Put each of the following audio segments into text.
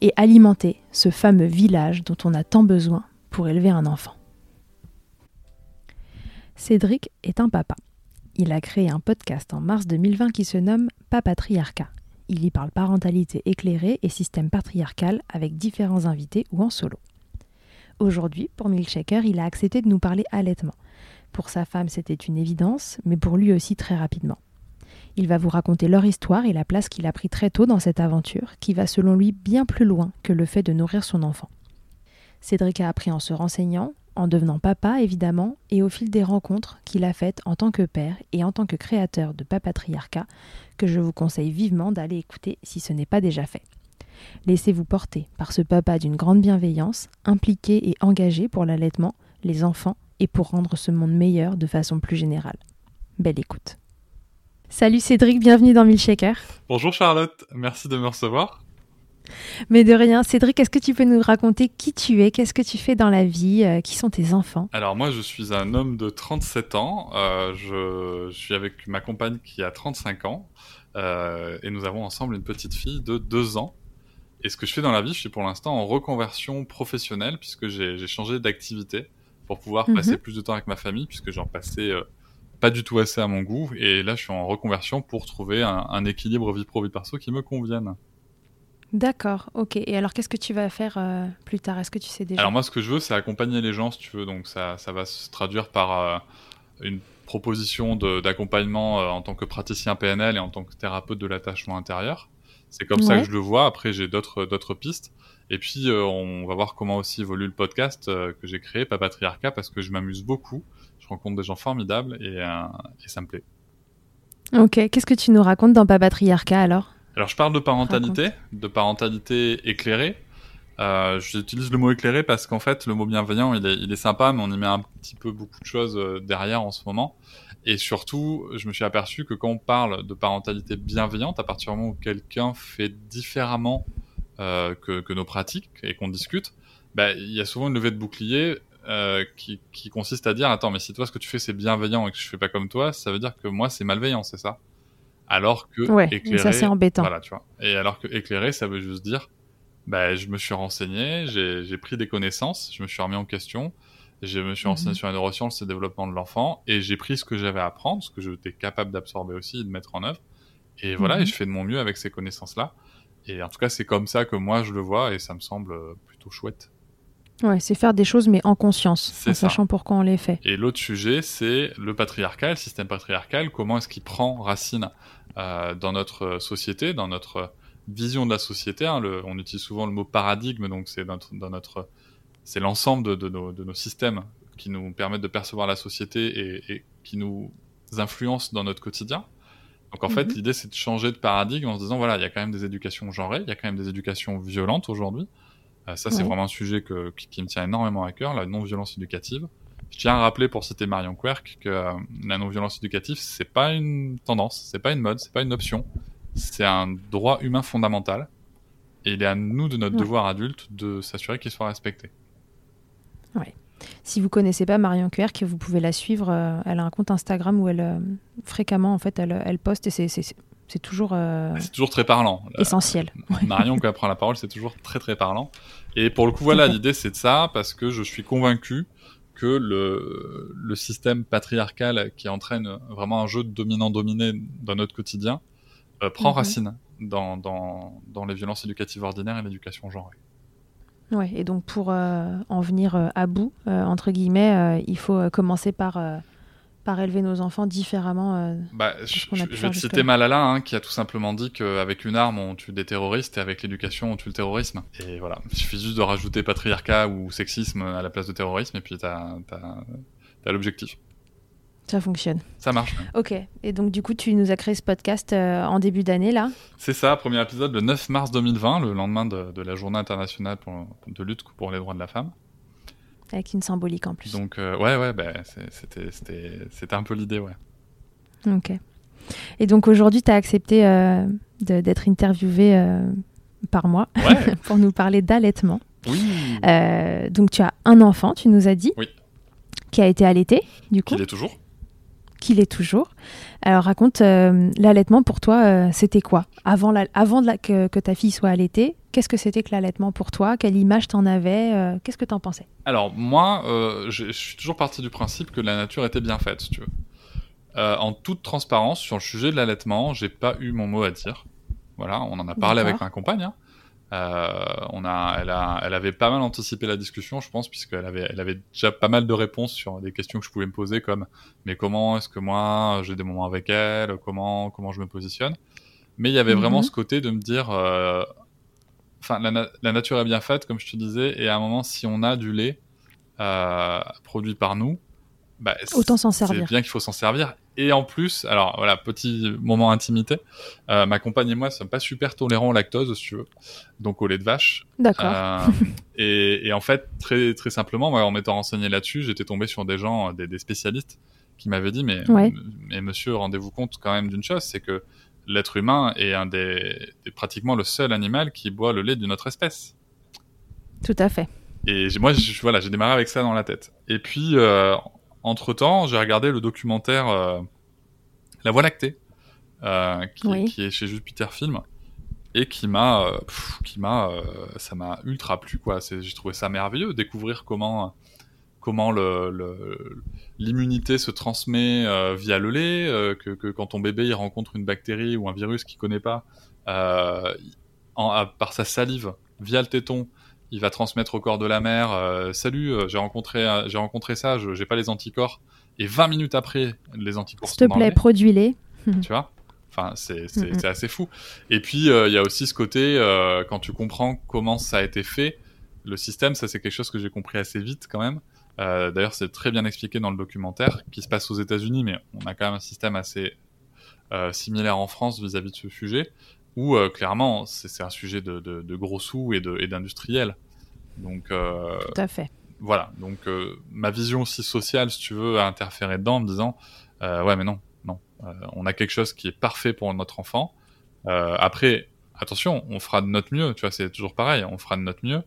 et alimenter ce fameux village dont on a tant besoin pour élever un enfant. Cédric est un papa. Il a créé un podcast en mars 2020 qui se nomme Papatriarcat. Il y parle parentalité éclairée et système patriarcal avec différents invités ou en solo. Aujourd'hui, pour Milkshaker, il a accepté de nous parler allaitement. Pour sa femme, c'était une évidence, mais pour lui aussi très rapidement. Il va vous raconter leur histoire et la place qu'il a pris très tôt dans cette aventure, qui va selon lui bien plus loin que le fait de nourrir son enfant. Cédric a appris en se renseignant, en devenant papa évidemment, et au fil des rencontres qu'il a faites en tant que père et en tant que créateur de Papatriarcat, que je vous conseille vivement d'aller écouter si ce n'est pas déjà fait. Laissez-vous porter par ce papa d'une grande bienveillance, impliqué et engagé pour l'allaitement, les enfants et pour rendre ce monde meilleur de façon plus générale. Belle écoute. Salut Cédric, bienvenue dans Milkshaker. Bonjour Charlotte, merci de me recevoir. Mais de rien, Cédric, est-ce que tu peux nous raconter qui tu es, qu'est-ce que tu fais dans la vie, euh, qui sont tes enfants? Alors moi je suis un homme de 37 ans, euh, je, suis avec ma compagne qui a 35 ans euh, et nous avons ensemble une petite fille de 2 ans. Et ce que je fais dans la vie, je suis pour l'instant en reconversion professionnelle puisque j'ai changé d'activité pour pouvoir passer Mhm. plus de temps avec ma famille puisque j'en passais pas du tout assez à mon goût et là je suis en reconversion pour trouver un, un équilibre vie pro vie perso qui me convienne. D'accord, ok. Et alors qu'est-ce que tu vas faire euh, plus tard? Est-ce que tu sais déjà? Alors moi, ce que je veux, c'est accompagner les gens, si tu veux. Donc ça, ça va se traduire par euh, une proposition d'accompagnement euh, en tant que praticien PNL et en tant que thérapeute de l'attachement intérieur. C'est comme ça que je le vois. Après, j'ai d'autres pistes. Et puis, on va voir comment aussi évolue le podcast que j'ai créé, Papatriarcat, parce que je m'amuse beaucoup. Je rencontre des gens formidables et, euh, et ça me plaît. Ok, qu'est-ce que tu nous racontes dans Papatriarcat alors? Alors, je parle de parentalité, de parentalité éclairée. Euh, J'utilise le mot éclairé parce qu'en fait, le mot bienveillant, il est, il est sympa, mais on y met un petit peu beaucoup de choses euh, derrière en ce moment. Et surtout, je me suis aperçu que quand on parle de parentalité bienveillante, à partir du moment où quelqu'un fait différemment euh, que, que nos pratiques et qu'on discute, bah, il y a souvent une levée de bouclier euh, qui, qui consiste à dire attends, mais si toi ce que tu fais c'est bienveillant et que je fais pas comme toi, ça veut dire que moi c'est malveillant, c'est ça? Alors que Ouais, ça c'est embêtant. voilà, tu vois. Et alors que éclairé, ça veut juste dire, bah, je me suis renseigné, j'ai pris des connaissances, je me suis remis en question, je me suis renseigné Mhm. sur la neuroscience et le développement de l'enfant, et j'ai pris ce que j'avais à apprendre, ce que j'étais capable d'absorber aussi et de mettre en œuvre. Et voilà, Mhm. et je fais de mon mieux avec ces connaissances-là. Et en tout cas, c'est comme ça que moi je le vois, et ça me semble euh, plutôt chouette. Ouais, c'est faire des choses mais en conscience, en ça. sachant pourquoi on les fait. Et l'autre sujet, c'est le patriarcat, le système patriarcal, comment est-ce qu'il prend racine euh, dans notre société, dans notre vision de la société. hein. Le- on utilise souvent le mot paradigme, donc c'est dans notre, c'est l'ensemble de, de nos, de nos systèmes qui nous permettent de percevoir la société et, et qui nous influencent dans notre quotidien. Donc en fait, Mhm. l'idée c'est de changer de paradigme en se disant voilà, il y a quand même des éducations genrées, il y a quand même des éducations violentes aujourd'hui. Euh, ça, c'est Ouais. vraiment un sujet que, qui, qui me tient énormément à cœur, la non-violence éducative. Je tiens à rappeler, pour citer Marion Querc, que euh, la non-violence éducative, c'est pas une tendance, c'est pas une mode, c'est pas une option, c'est un droit humain fondamental. Et il est à nous, de notre Ouais. devoir adulte, de s'assurer qu'il soit respecté. Si vous connaissez pas Marion Querc, vous pouvez la suivre. euh, elle a un compte Instagram où elle euh, fréquemment en fait elle, elle poste et c'est- c'est c'est toujours euh, C'est toujours très parlant. Essentiel. Marion, quand elle prend la parole, c'est toujours très très parlant. Et pour le coup, voilà, l'idée c'est de ça, parce que je suis convaincu que le, le système patriarcal qui entraîne vraiment un jeu de dominant-dominé dans notre quotidien euh, prend Mhm. racine dans, dans, dans les violences éducatives ordinaires et l'éducation genrée. Ouais, et donc pour euh, en venir à bout, entre guillemets, il faut commencer par, par élever nos enfants différemment. euh. Bah, je, je- vais te citer Malala, hein, qui a tout simplement dit qu'avec une arme, on tue des terroristes et avec l'éducation, on tue le terrorisme. Et voilà, il suffit juste de rajouter patriarcat ou sexisme à la place de terrorisme, et puis t'as as, l'objectif. Ça fonctionne. Ça marche. Ok, et donc du coup, tu nous as créé ce podcast euh, en début d'année là. C'est ça, premier épisode le 9 mars 2020, le lendemain de, de la journée internationale pour- de lutte pour les droits de la femme. Avec une symbolique en plus. Donc, euh, ouais, ouais, bah, c'était un peu l'idée, ouais. Ok. Et donc aujourd'hui, tu as accepté euh, d'être interviewé euh, par moi Ouais, pour nous parler d'allaitement. oui. Donc tu as un enfant, tu nous as dit, Oui. qui a été allaité, du coup, Qu'il est toujours. Qu'il est toujours. Alors raconte, euh, l'allaitement pour toi, euh, c'était quoi? Avant, la- avant de la- que, que ta fille soit allaitée, qu'est-ce que c'était que l'allaitement pour toi? Quelle image t'en avais Euh, Qu'est-ce que t'en pensais? Alors, moi, je suis toujours parti du principe que la nature était bien faite, si tu veux. En toute transparence, sur le sujet de l'allaitement, j'ai pas eu mon mot à dire. Voilà, on en a parlé avec ma compagne. hein. Euh, on a, elle, a, elle avait pas mal anticipé la discussion, je pense, puisqu'elle avait, elle avait déjà pas mal de réponses sur des questions que je pouvais me poser, comme mais comment est-ce que moi j'ai des moments avec elle, comment comment je me positionne. Mais il y avait Mhm. vraiment ce côté de me dire, euh, enfin la, na- la nature est bien faite, comme je te disais, et à un moment, si on a du lait euh, produit par nous, bah, Autant s'en c'est servir. bien qu'il faut s'en servir. Et en plus, alors voilà, petit moment intimité, euh, ma compagne et moi ne sommes pas super tolérants au lactose, si tu veux, donc au lait de vache. D'accord. Euh, et, et en fait, très très simplement, moi, en m'étant renseigné là-dessus, j'étais tombé sur des gens, des, des spécialistes, qui m'avaient dit, mais, Ouais. mais monsieur, rendez-vous compte quand même d'une chose, c'est que l'être humain est un des, est pratiquement le seul animal qui boit le lait d'une autre espèce. Tout à fait. Et moi, je- voilà, j'ai démarré avec ça dans la tête. Et puis, euh, entre temps, j'ai regardé le documentaire euh, La Voie lactée, euh, qui, Oui. qui est chez Jupiter Film, et qui m'a, euh, qui m'a, ça m'a ultra plu quoi. J'ai trouvé ça merveilleux, découvrir comment, comment le, le- l'immunité se transmet euh, via le lait, euh, que, que quand ton bébé il rencontre une bactérie ou un virus qu'il connaît pas, euh, en- à- par sa salive via le téton, il va transmettre au corps de la mère euh, salut euh, j'ai rencontré euh, j'ai rencontré ça je- j'ai pas les anticorps et 20 minutes après les anticorps S'il te plaît, produis-les. tu vois? Enfin c'est assez fou. Et puis euh, il y a aussi ce côté euh, quand tu comprends comment ça a été fait le système ça c'est quelque chose que j'ai compris assez vite quand même. Euh, d'ailleurs c'est très bien expliqué dans le documentaire qui se passe aux États-Unis mais on a quand même un système assez similaire en France vis-à-vis de ce sujet où euh, clairement c'est un sujet de, de, de gros sous et de- et d'industriels donc euh, Tout à fait. voilà, donc euh, ma vision aussi sociale, si tu veux, a interféré dedans en me disant ouais mais non, non, on a quelque chose qui est parfait pour notre enfant. Après, attention, on fera de notre mieux, tu vois, c'est toujours pareil, on fera de notre mieux,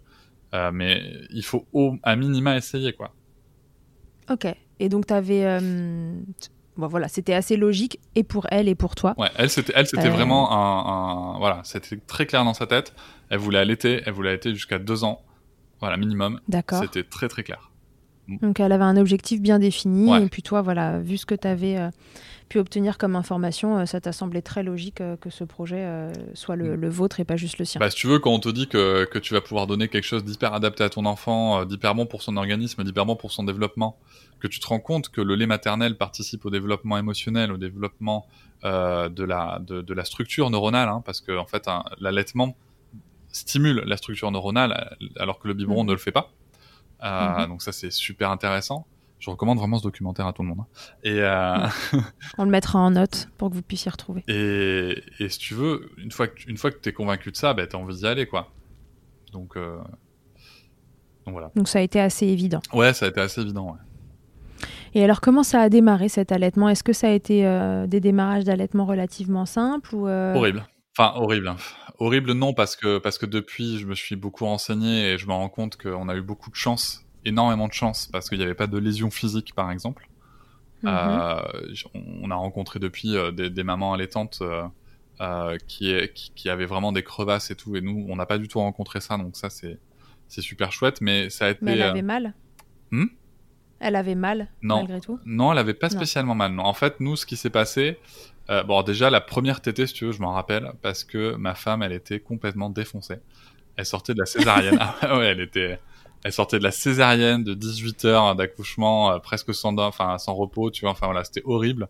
euh, mais il faut au à minima essayer quoi. Ok. Et donc, tu avais. Bon, voilà, c'était assez logique, et pour elle, et pour toi. Ouais, elle c'était, elle c'était Euh. vraiment un, un- voilà, c'était très clair dans sa tête. Elle voulait allaiter, elle voulait allaiter jusqu'à deux ans, voilà minimum. D'accord. C'était très très clair. Donc, elle avait un objectif bien défini, Ouais. et puis toi, voilà, vu ce que tu avais pu obtenir comme information, euh, ça t'a semblé très logique euh, que ce projet euh, soit le, Mm. le vôtre et pas juste le sien. Bah, si tu veux, quand on te dit que, que tu vas pouvoir donner quelque chose d'hyper adapté à ton enfant, d'hyper bon pour son organisme, d'hyper bon pour son développement, que tu te rends compte que le lait maternel participe au développement émotionnel, au développement euh, de, la, de, de la structure neuronale, hein, parce que en fait, l'allaitement stimule la structure neuronale, alors que le biberon Mhm. ne le fait pas. Euh, Mhm. Donc ça, c'est super intéressant. Je recommande vraiment ce documentaire à tout le monde. hein. Et, euh, On le mettra en note pour que vous puissiez retrouver. et, et si tu veux, une fois que, une fois que t'es convaincu de ça, bah, t'as envie d'y aller, quoi. Donc, euh, donc voilà. Donc ça a été assez évident. Ouais, ça a été assez évident, ouais. Et alors comment ça a démarré cet allaitement? Est-ce que ça a été euh, des démarrages d'allaitement relativement simples ou euh, Horrible. Enfin, horrible. hein. Horrible, non, parce que, parce que depuis, je me suis beaucoup renseigné et je me rends compte qu'on a eu beaucoup de chance, énormément de chance, parce qu'il n'y avait pas de lésions physiques, par exemple. Mhm. Euh, on a rencontré depuis euh, des, des mamans allaitantes euh, qui, qui, qui avaient vraiment des crevasses et tout, et nous, on n'a pas du tout rencontré ça, donc ça, c'est c'est super chouette, mais ça a été... Mais elle avait mal Hmm Elle avait mal Non. malgré tout Non, elle avait pas Non. spécialement mal. Non. En fait, nous, ce qui s'est passé, euh, bon, déjà la première tétée, si tu veux, je m'en rappelle, parce que ma femme, elle était complètement défoncée. Elle sortait de la césarienne. ah ouais, elle était, elle sortait de la césarienne de 18 heures d'accouchement, euh, presque sans, enfin, sans repos, tu vois. Enfin voilà, c'était horrible.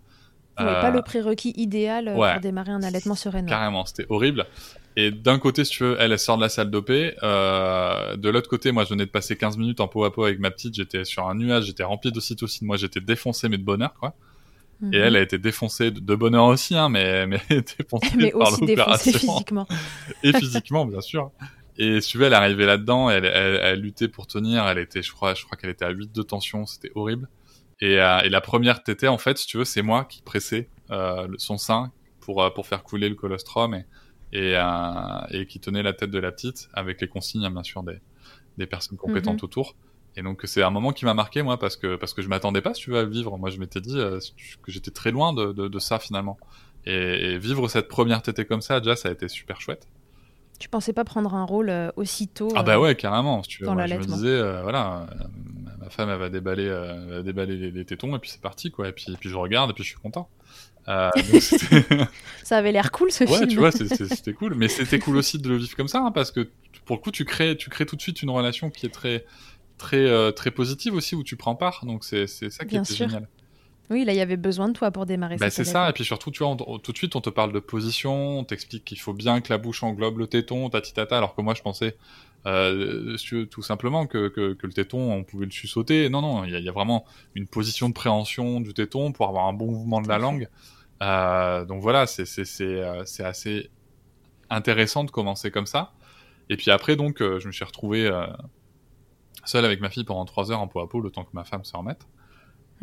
Ouais, Euh, Pas le prérequis idéal euh, ouais. pour démarrer un allaitement sereinement. Carrément, c'était horrible. Et d'un côté, si tu veux, elle, elle sort de la salle d'OP. Euh, de l'autre côté, moi, je venais de passer 15 minutes en peau à peau avec ma petite. J'étais sur un nuage, j'étais rempli d'ocytocine. Moi, j'étais défoncé, mais de bonheur, quoi. Mhm. Et elle a été défoncée de, de bonheur aussi, hein, mais, mais défoncée Mais par aussi défoncée physiquement. Et physiquement, bien sûr. Et si tu veux, elle arrivée là-dedans, elle, elle, elle luttait pour tenir, elle était, je crois, je crois qu'elle était à 8 de tension, c'était horrible. Et, euh, et la première tétée, en fait, si tu veux, c'est moi qui pressais euh, son sein pour, euh, pour faire couler le colostrum et, et, euh, et qui tenait la tête de la petite, avec les consignes, hein, bien sûr, des, des personnes compétentes autour. Et donc c'est un moment qui m'a marqué moi parce que parce que je m'attendais pas si tu veux à le vivre. Moi je m'étais dit que j'étais très loin de, de, de ça finalement. Et, et vivre cette première tétée comme ça déjà ça a été super chouette. Tu pensais pas prendre un rôle euh, aussitôt Ah bah euh, ouais carrément. Si tu veux, dans moi, je me disais euh, voilà ma femme elle va déballer elle va déballer les, les tétons et puis c'est parti quoi. Et puis et puis je regarde et puis je suis content. Euh, Ça avait l'air cool ce ouais, film. tu vois, c'était cool. Mais c'était cool aussi de le vivre comme ça, hein, parce que pour le coup, tu crées, tu crées tout de suite une relation qui est très, très, euh, très positive aussi, où tu prends part. Donc c'est c'est ça qui Bien était sûr. génial. Oui, là il y avait besoin de toi pour démarrer Bah, c'est ça. Et puis surtout, tu vois, on- on- tout de suite, on te parle de position, on t'explique qu'il faut bien que la bouche englobe le téton, tati tata, alors que moi, je pensais euh, tout simplement que, que, que le téton, on pouvait le sussauter. Non, non, il y, a- il y a vraiment une position de préhension du téton pour avoir un bon mouvement de la langue. Euh, donc voilà, c'est euh, c'est assez intéressant de commencer comme ça. Et puis après, donc, je me suis retrouvé euh, seul avec ma fille pendant trois heures en peau à peau, le temps que ma femme se remette.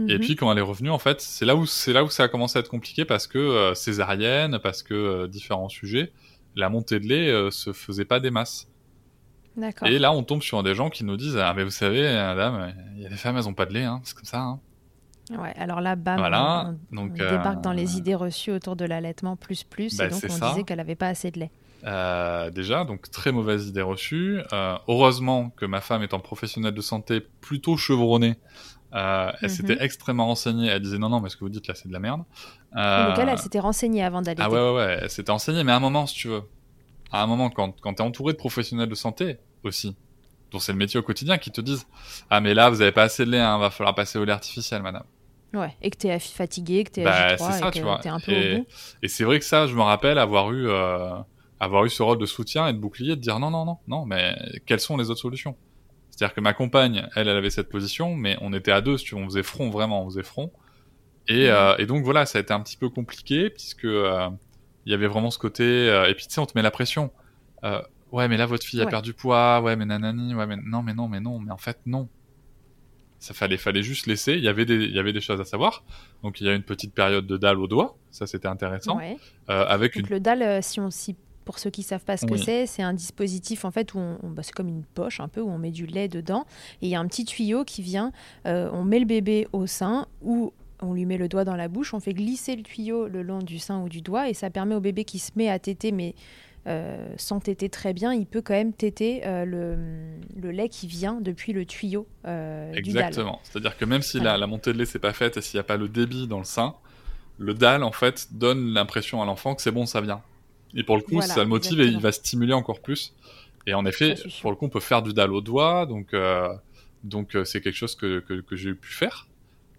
Et Mhm. puis quand elle est revenue, en fait, c'est là où c'est là où ça a commencé à être compliqué parce que euh, césarienne, parce que euh, différents sujets, la montée de lait euh, se faisait pas des masses. D'accord. Et là, on tombe sur des gens qui nous disent ah mais vous savez, madame, il y a des femmes elles ont pas de lait, hein, c'est comme ça. Hein. Ouais, alors là, bam, Voilà, on, on donc, débarque dans euh, les idées reçues autour de l'allaitement plus plus, Bah, et donc on ça. disait qu'elle avait pas assez de lait. Euh, déjà, donc très mauvaise idée reçue. Euh, heureusement que ma femme étant professionnelle de santé plutôt chevronnée, euh, elle Mhm. s'était extrêmement renseignée. Elle disait non non, mais ce que vous dites là c'est de la merde. Euh, Donc elle, elle s'était renseignée avant d'allaiter. Ah ouais, ouais, ouais, elle s'était enseignée, mais à un moment, si tu veux. À un moment, quand, quand t'es entouré de professionnels de santé aussi, dont c'est le métier au quotidien, qui te disent Ah, mais là, vous avez pas assez de lait, hein, va falloir passer au lait artificiel, madame. Ouais, et que t'es fatigué, que t'es Bah, à c'est J3 ça, et tu que t'es un peu Et, au bout. et c'est vrai que ça, je me rappelle avoir eu, euh, avoir eu ce rôle de soutien et de bouclier, de dire non, non, non, non, mais quelles sont les autres solutions? C'est-à-dire que ma compagne, elle, elle avait cette position, mais on était à deux, si tu veux, on faisait front, vraiment, on faisait front. Et, Mhm. euh, et donc voilà, ça a été un petit peu compliqué, puisque euh, il y avait vraiment ce côté. euh, et puis tu sais, on te met la pression. Euh, ouais, mais là, votre fille a perdu poids, ouais, mais nanani, ouais, mais non, mais non, mais non, mais en fait, non. Ça fallait, fallait juste laisser. Il y avait des, il y avait des choses à savoir. Donc il y a une petite période de dalle au doigt, ça c'était intéressant. Ouais. Euh, avec Donc une le DAL, euh, si on s'y- pour ceux qui savent pas ce que Oui. c'est, c'est un dispositif en fait où on, on- bah, c'est comme une poche un peu où on met du lait dedans et il y a un petit tuyau qui vient. euh, on met le bébé au sein ou on lui met le doigt dans la bouche, on fait glisser le tuyau le long du sein ou du doigt et ça permet au bébé qui se met à téter mais euh, sans téter très bien, il peut quand même téter euh, le, le lait qui vient depuis le tuyau euh. Exactement. C'est-à-dire que même si la, la montée de lait c'est pas faite et s'il n'y a pas le débit dans le sein, le dalle en fait donne l'impression à l'enfant que c'est bon, ça vient. Et pour le coup, Voilà, ça le motive et il va stimuler encore plus. Et en effet, Ça, pour le coup, on peut faire du dalle au doigt, donc euh, donc euh, c'est quelque chose que, que, que j'ai pu faire.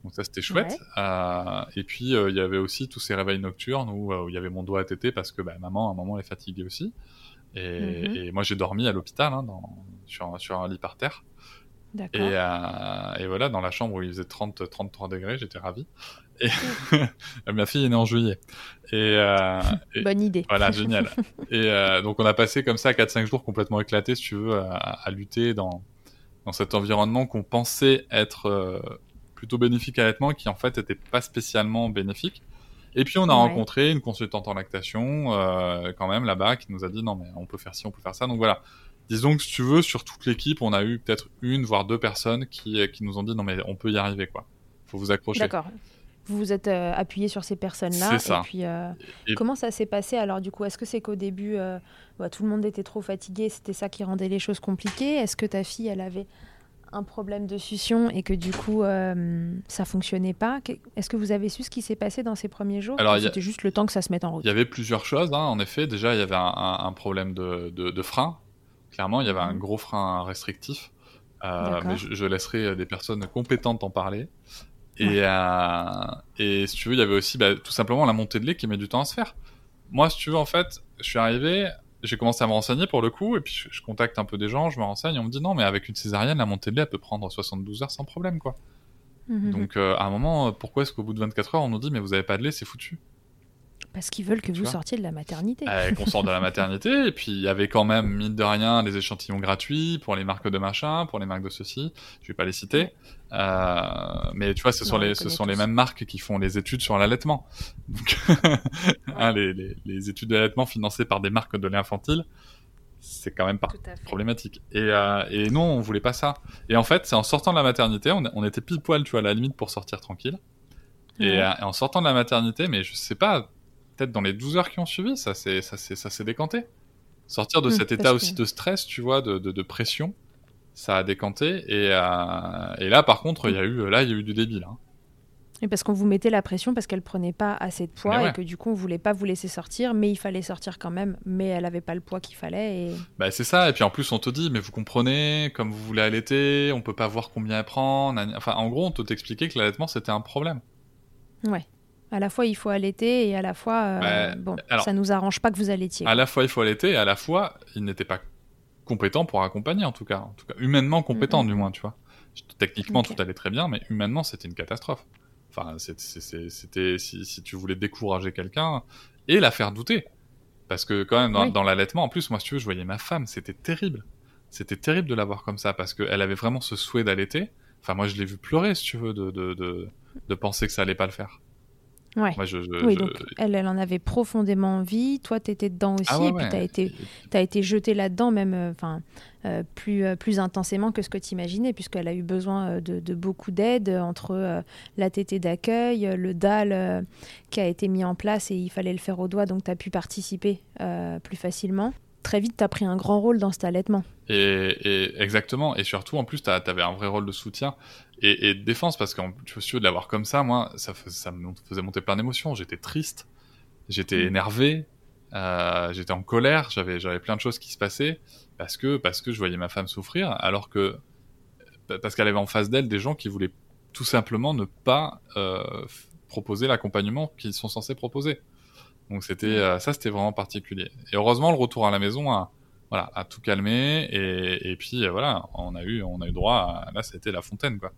Donc ça c'était chouette. Ouais. Euh, et puis euh, il y avait aussi tous ces réveils nocturnes où, il y avait mon doigt à téter parce que bah, maman à un moment elle est fatiguée aussi. Et, Mhm. et moi j'ai dormi à l'hôpital hein, sur, un- sur un lit par terre. Et, et, voilà, dans la chambre où il faisait 30, 33 degrés, j'étais ravi. Et ma fille est née en juillet. Et, euh, Bonne idée. Voilà, génial. et euh, donc on a passé comme ça 4-5 jours complètement éclatés, si tu veux, à, à lutter dans, dans cet environnement qu'on pensait être euh, plutôt bénéfique à l'allaitement, qui en fait n'était pas spécialement bénéfique. Et puis on a Ouais. rencontré une consultante en lactation, quand même là-bas, qui nous a dit non mais on peut faire ci, on peut faire ça. Donc voilà. Disons que si tu veux, sur toute l'équipe, on a eu peut-être une voire deux personnes qui, qui nous ont dit non mais on peut y arriver quoi. Faut vous accrocher. D'accord. Vous vous êtes euh, appuyé sur ces personnes-là. C'est ça. Et puis, euh, Et- comment ça s'est passé alors du coup? Est-ce que c'est qu'au début, euh, bah, tout le monde était trop fatigué, c'était ça qui rendait les choses compliquées? Est-ce que ta fille, elle avait un problème de succion et que du coup, ça fonctionnait pas? Est-ce que vous avez su ce qui s'est passé dans ces premiers jours? Alors, a- C'était juste le temps que ça se mette en route? Il y avait plusieurs choses, hein, en effet. Déjà, il y avait un, un- un problème de, de, de frein. Clairement, il y avait un Mhm. gros frein restrictif. Mais je, je laisserai des personnes compétentes en parler. Et, euh, et si tu veux, il y avait aussi bah, tout simplement la montée de lait qui met du temps à se faire. Moi, si tu veux, en fait, je suis arrivé, j'ai commencé à me renseigner pour le coup, et puis je, je contacte un peu des gens, je me renseigne, on me dit non, mais avec une césarienne, la montée de lait, elle peut prendre 72 heures sans problème, quoi. Mhm. Donc, euh, à un moment, pourquoi est-ce qu'au bout de 24 heures, on nous dit, mais vous avez pas de lait, c'est foutu? Parce qu'ils veulent que Tu vous sortiez de la maternité. euh, qu'on sort de la maternité, et puis il y avait quand même, mine de rien, les échantillons gratuits pour les marques de machin, pour les marques de ceci, je vais pas les citer, euh, mais tu vois, ce Non, sont, on les ce sont les mêmes marques qui font les études sur l'allaitement. Donc, hein, les, les, les études d'allaitement financées par des marques de lait infantile, c'est quand même pas problématique. Et, euh, et non, on voulait pas ça. Et en fait, c'est en sortant de la maternité, on, on était pile poil, tu vois, à la limite pour sortir tranquille. Et, Ouais. euh, et en sortant de la maternité, mais je sais pas, peut-être dans les 12 heures qui ont suivi, ça s'est, ça ça décanté. Sortir de Hmm, cet état que- aussi de stress, tu vois, de, de, de pression, ça a décanté. Et, euh, et là, par contre, il y a eu, là, il y a eu du débile. Hein. Et parce qu'on vous mettait la pression parce qu'elle prenait pas assez de poids ouais. et que du coup on voulait pas vous laisser sortir, mais il fallait sortir quand même, mais elle avait pas le poids qu'il fallait. Et... Bah, c'est ça. Et puis en plus, on te dit, mais vous comprenez, comme vous voulez allaiter, on peut pas voir combien elle prend. Enfin, en gros, on te t'expliquait que l'allaitement, c'était un problème. Ouais. À la fois il faut allaiter et à la fois euh, bon, alors- ça nous arrange pas que vous allaitiez. À la fois, il faut allaiter, et à la fois, il n'était pas compétent pour accompagner, en tout cas. En tout cas, humainement compétent, du moins, tu vois. Techniquement, tout allait très bien, mais humainement, c'était une catastrophe. Enfin, c'était si, si tu voulais décourager quelqu'un et la faire douter. Parce que quand même, dans, Oui. dans l'allaitement, en plus, moi, si tu veux, je voyais ma femme, c'était terrible. C'était terrible de la voir comme ça, parce qu'elle avait vraiment ce souhait d'allaiter. Enfin, moi, je l'ai vu pleurer, si tu veux, de, de, de, de penser que ça allait pas le faire. Ouais. Moi, je, je- Oui, je- donc elle, elle en avait profondément envie. Toi, tu étais dedans aussi, Ah ouais, et puis ouais. tu as été, t'as été jeté là-dedans, même euh, enfin euh, plus, euh, plus intensément que ce que tu imaginais, puisqu'elle a eu besoin de, de beaucoup d'aide entre la tétée d'accueil, le DAL qui a été mis en place et il fallait le faire au doigt, donc tu as pu participer plus facilement. Très vite, tu as pris un grand rôle dans cet allaitement. Et, et exactement, et surtout en plus, t'as- t'avais un vrai rôle de soutien et, et de défense parce que tu vois, de l'avoir comme ça, moi, ça, ça me faisait monter plein d'émotions. J'étais triste, j'étais Mm. énervé, euh, j'étais en colère, j'avais j'avais plein de choses qui se passaient parce que parce que je voyais ma femme souffrir, alors que parce qu'elle avait en face d'elle des gens qui voulaient tout simplement ne pas euh, proposer l'accompagnement qu'ils sont censés proposer. Donc c'était euh, ça, c'était vraiment particulier. Et heureusement, le retour à la maison a voilà, a tout calmé et, et puis euh, voilà, on a eu on a eu droit à là c'était la fontaine quoi.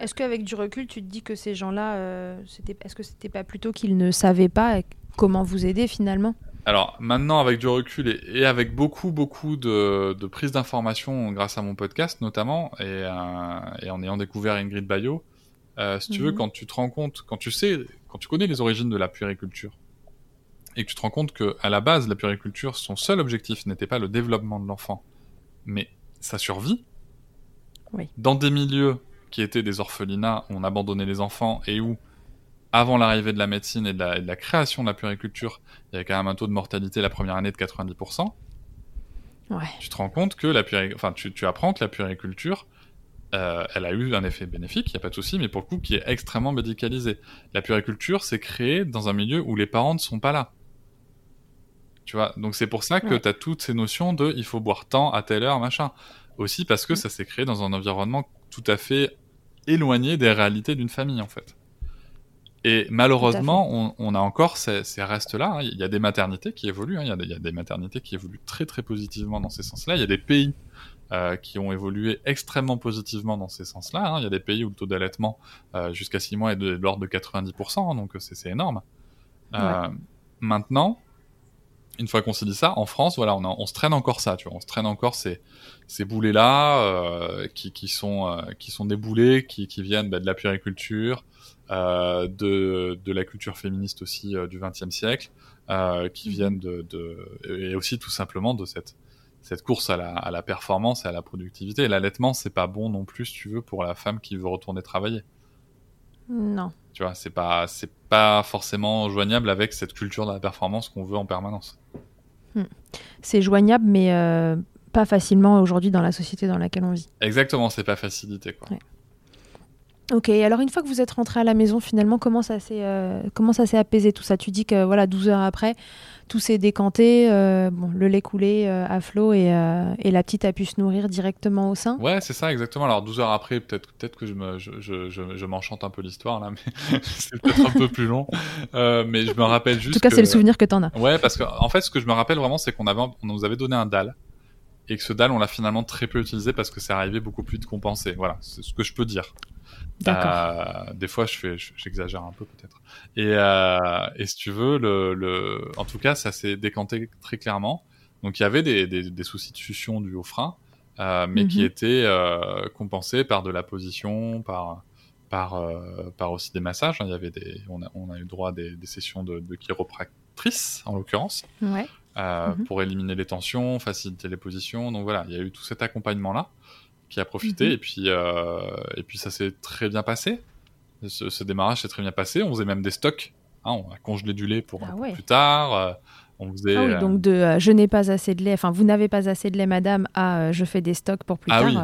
Est-ce qu'avec du recul, tu te dis que ces gens-là, euh, est-ce que c'était pas plutôt qu'ils ne savaient pas comment vous aider finalement? Alors maintenant avec du recul et, et avec beaucoup beaucoup de, de prise d'informations grâce à mon podcast notamment et, euh, et en ayant découvert Ingrid Bayo, euh, si tu veux Mhm. quand tu te rends compte, quand tu sais, quand tu connais les origines de la puériculture et que tu te rends compte que à la base la puériculture son seul objectif n'était pas le développement de l'enfant mais sa survie Oui. dans des milieux qui étaient des orphelinats où on abandonnait les enfants et où avant l'arrivée de la médecine et de la, et de la création de la puériculture, il y avait quand même un taux de mortalité la première année de 90%. Ouais. Tu te rends compte que la puériculture, enfin, tu, tu apprends que la puériculture, euh, elle a eu un effet bénéfique, il n'y a pas de souci, mais pour le coup, qui est extrêmement médicalisé. La puériculture, c'est créé dans un milieu où les parents ne sont pas là. Tu vois, donc c'est pour ça que Ouais. tu as toutes ces notions de il faut boire tant à telle heure, machin. Aussi parce que Mm. ça s'est créé dans un environnement tout à fait éloigné des réalités d'une famille, en fait. Et malheureusement, on, on, a encore ces, ces restes-là. Hein. Il y a des maternités qui évoluent. Hein. Il, y a des, il, y a des, maternités qui évoluent très très positivement dans ces sens-là. Il y a des pays euh, qui ont évolué extrêmement positivement dans ces sens-là. Hein. Il y a des pays où le taux d'allaitement euh, jusqu'à 6 mois est de, de l'ordre de 90%, hein, donc c'est énorme. Euh, ouais. Maintenant, une fois qu'on s'est dit ça, en France, voilà, on, a, on, se traîne encore ça, tu vois, on se traîne encore ces, ces boulets-là euh, qui, qui, sont, euh, qui sont des boulets qui, qui viennent bah, de la puériculture, euh, de, de la culture féministe aussi euh, du XXe siècle, euh, qui mmh. viennent de, de, et aussi tout simplement de cette, cette course à la, à la performance et à la productivité. L'allaitement, c'est pas bon non plus, si tu veux, pour la femme qui veut retourner travailler. Non. Tu vois, c'est pas, c'est pas forcément joignable avec cette culture de la performance qu'on veut en permanence. Hmm. C'est joignable, mais euh, pas facilement aujourd'hui dans la société dans laquelle on vit. Exactement, c'est pas facilité, quoi. Ouais. Ok, alors une fois que vous êtes rentré à la maison, finalement, comment ça s'est euh, comment ça s'est apaisé tout ça? Tu dis que voilà, 12 heures après, tout s'est décanté, euh, bon, le lait coulé euh, à flot et, et, la petite a pu se nourrir directement au sein? Ouais, c'est ça, exactement. Alors 12 heures après, peut-être peut-être que je me je, je, je, m'enchante un peu l'histoire là, mais c'est peut-être un peu plus long. mais je me rappelle juste. En tout cas, que... c'est le souvenir que t'en as. Ouais, parce que en fait, ce que je me rappelle vraiment, c'est qu'on avait on nous avait donné un dalle et que ce dalle, on l'a finalement très peu utilisé parce que c'est arrivé beaucoup plus de compenser. Voilà, c'est ce que je peux dire. Euh, des fois, je fais, j'exagère un peu peut-être. Et, euh, et si tu veux, le, le, en tout cas, ça s'est décanté très clairement. Donc, il y avait des, des, des soucis de succion du au frein, euh, mais mm -hmm. qui étaient euh, compensés par de la position, par par par aussi des massages. Il y avait des, on a, on a eu droit à des, des sessions de, de chiropractrice en l'occurrence. Ouais. Euh, mmh. pour éliminer les tensions, faciliter les positions. Donc voilà, il y a eu tout cet accompagnement-là qui a profité, mmh. et, puis, euh, et puis ça s'est très bien passé. Ce, ce démarrage s'est très bien passé. On faisait même des stocks. Hein, on a congelé du lait pour ah un ouais. peu plus tard. Euh, on faisait, ah oui, donc de je n'ai pas assez de lait, enfin vous n'avez pas assez de lait, madame, à je fais des stocks pour plus ah tard. Oui.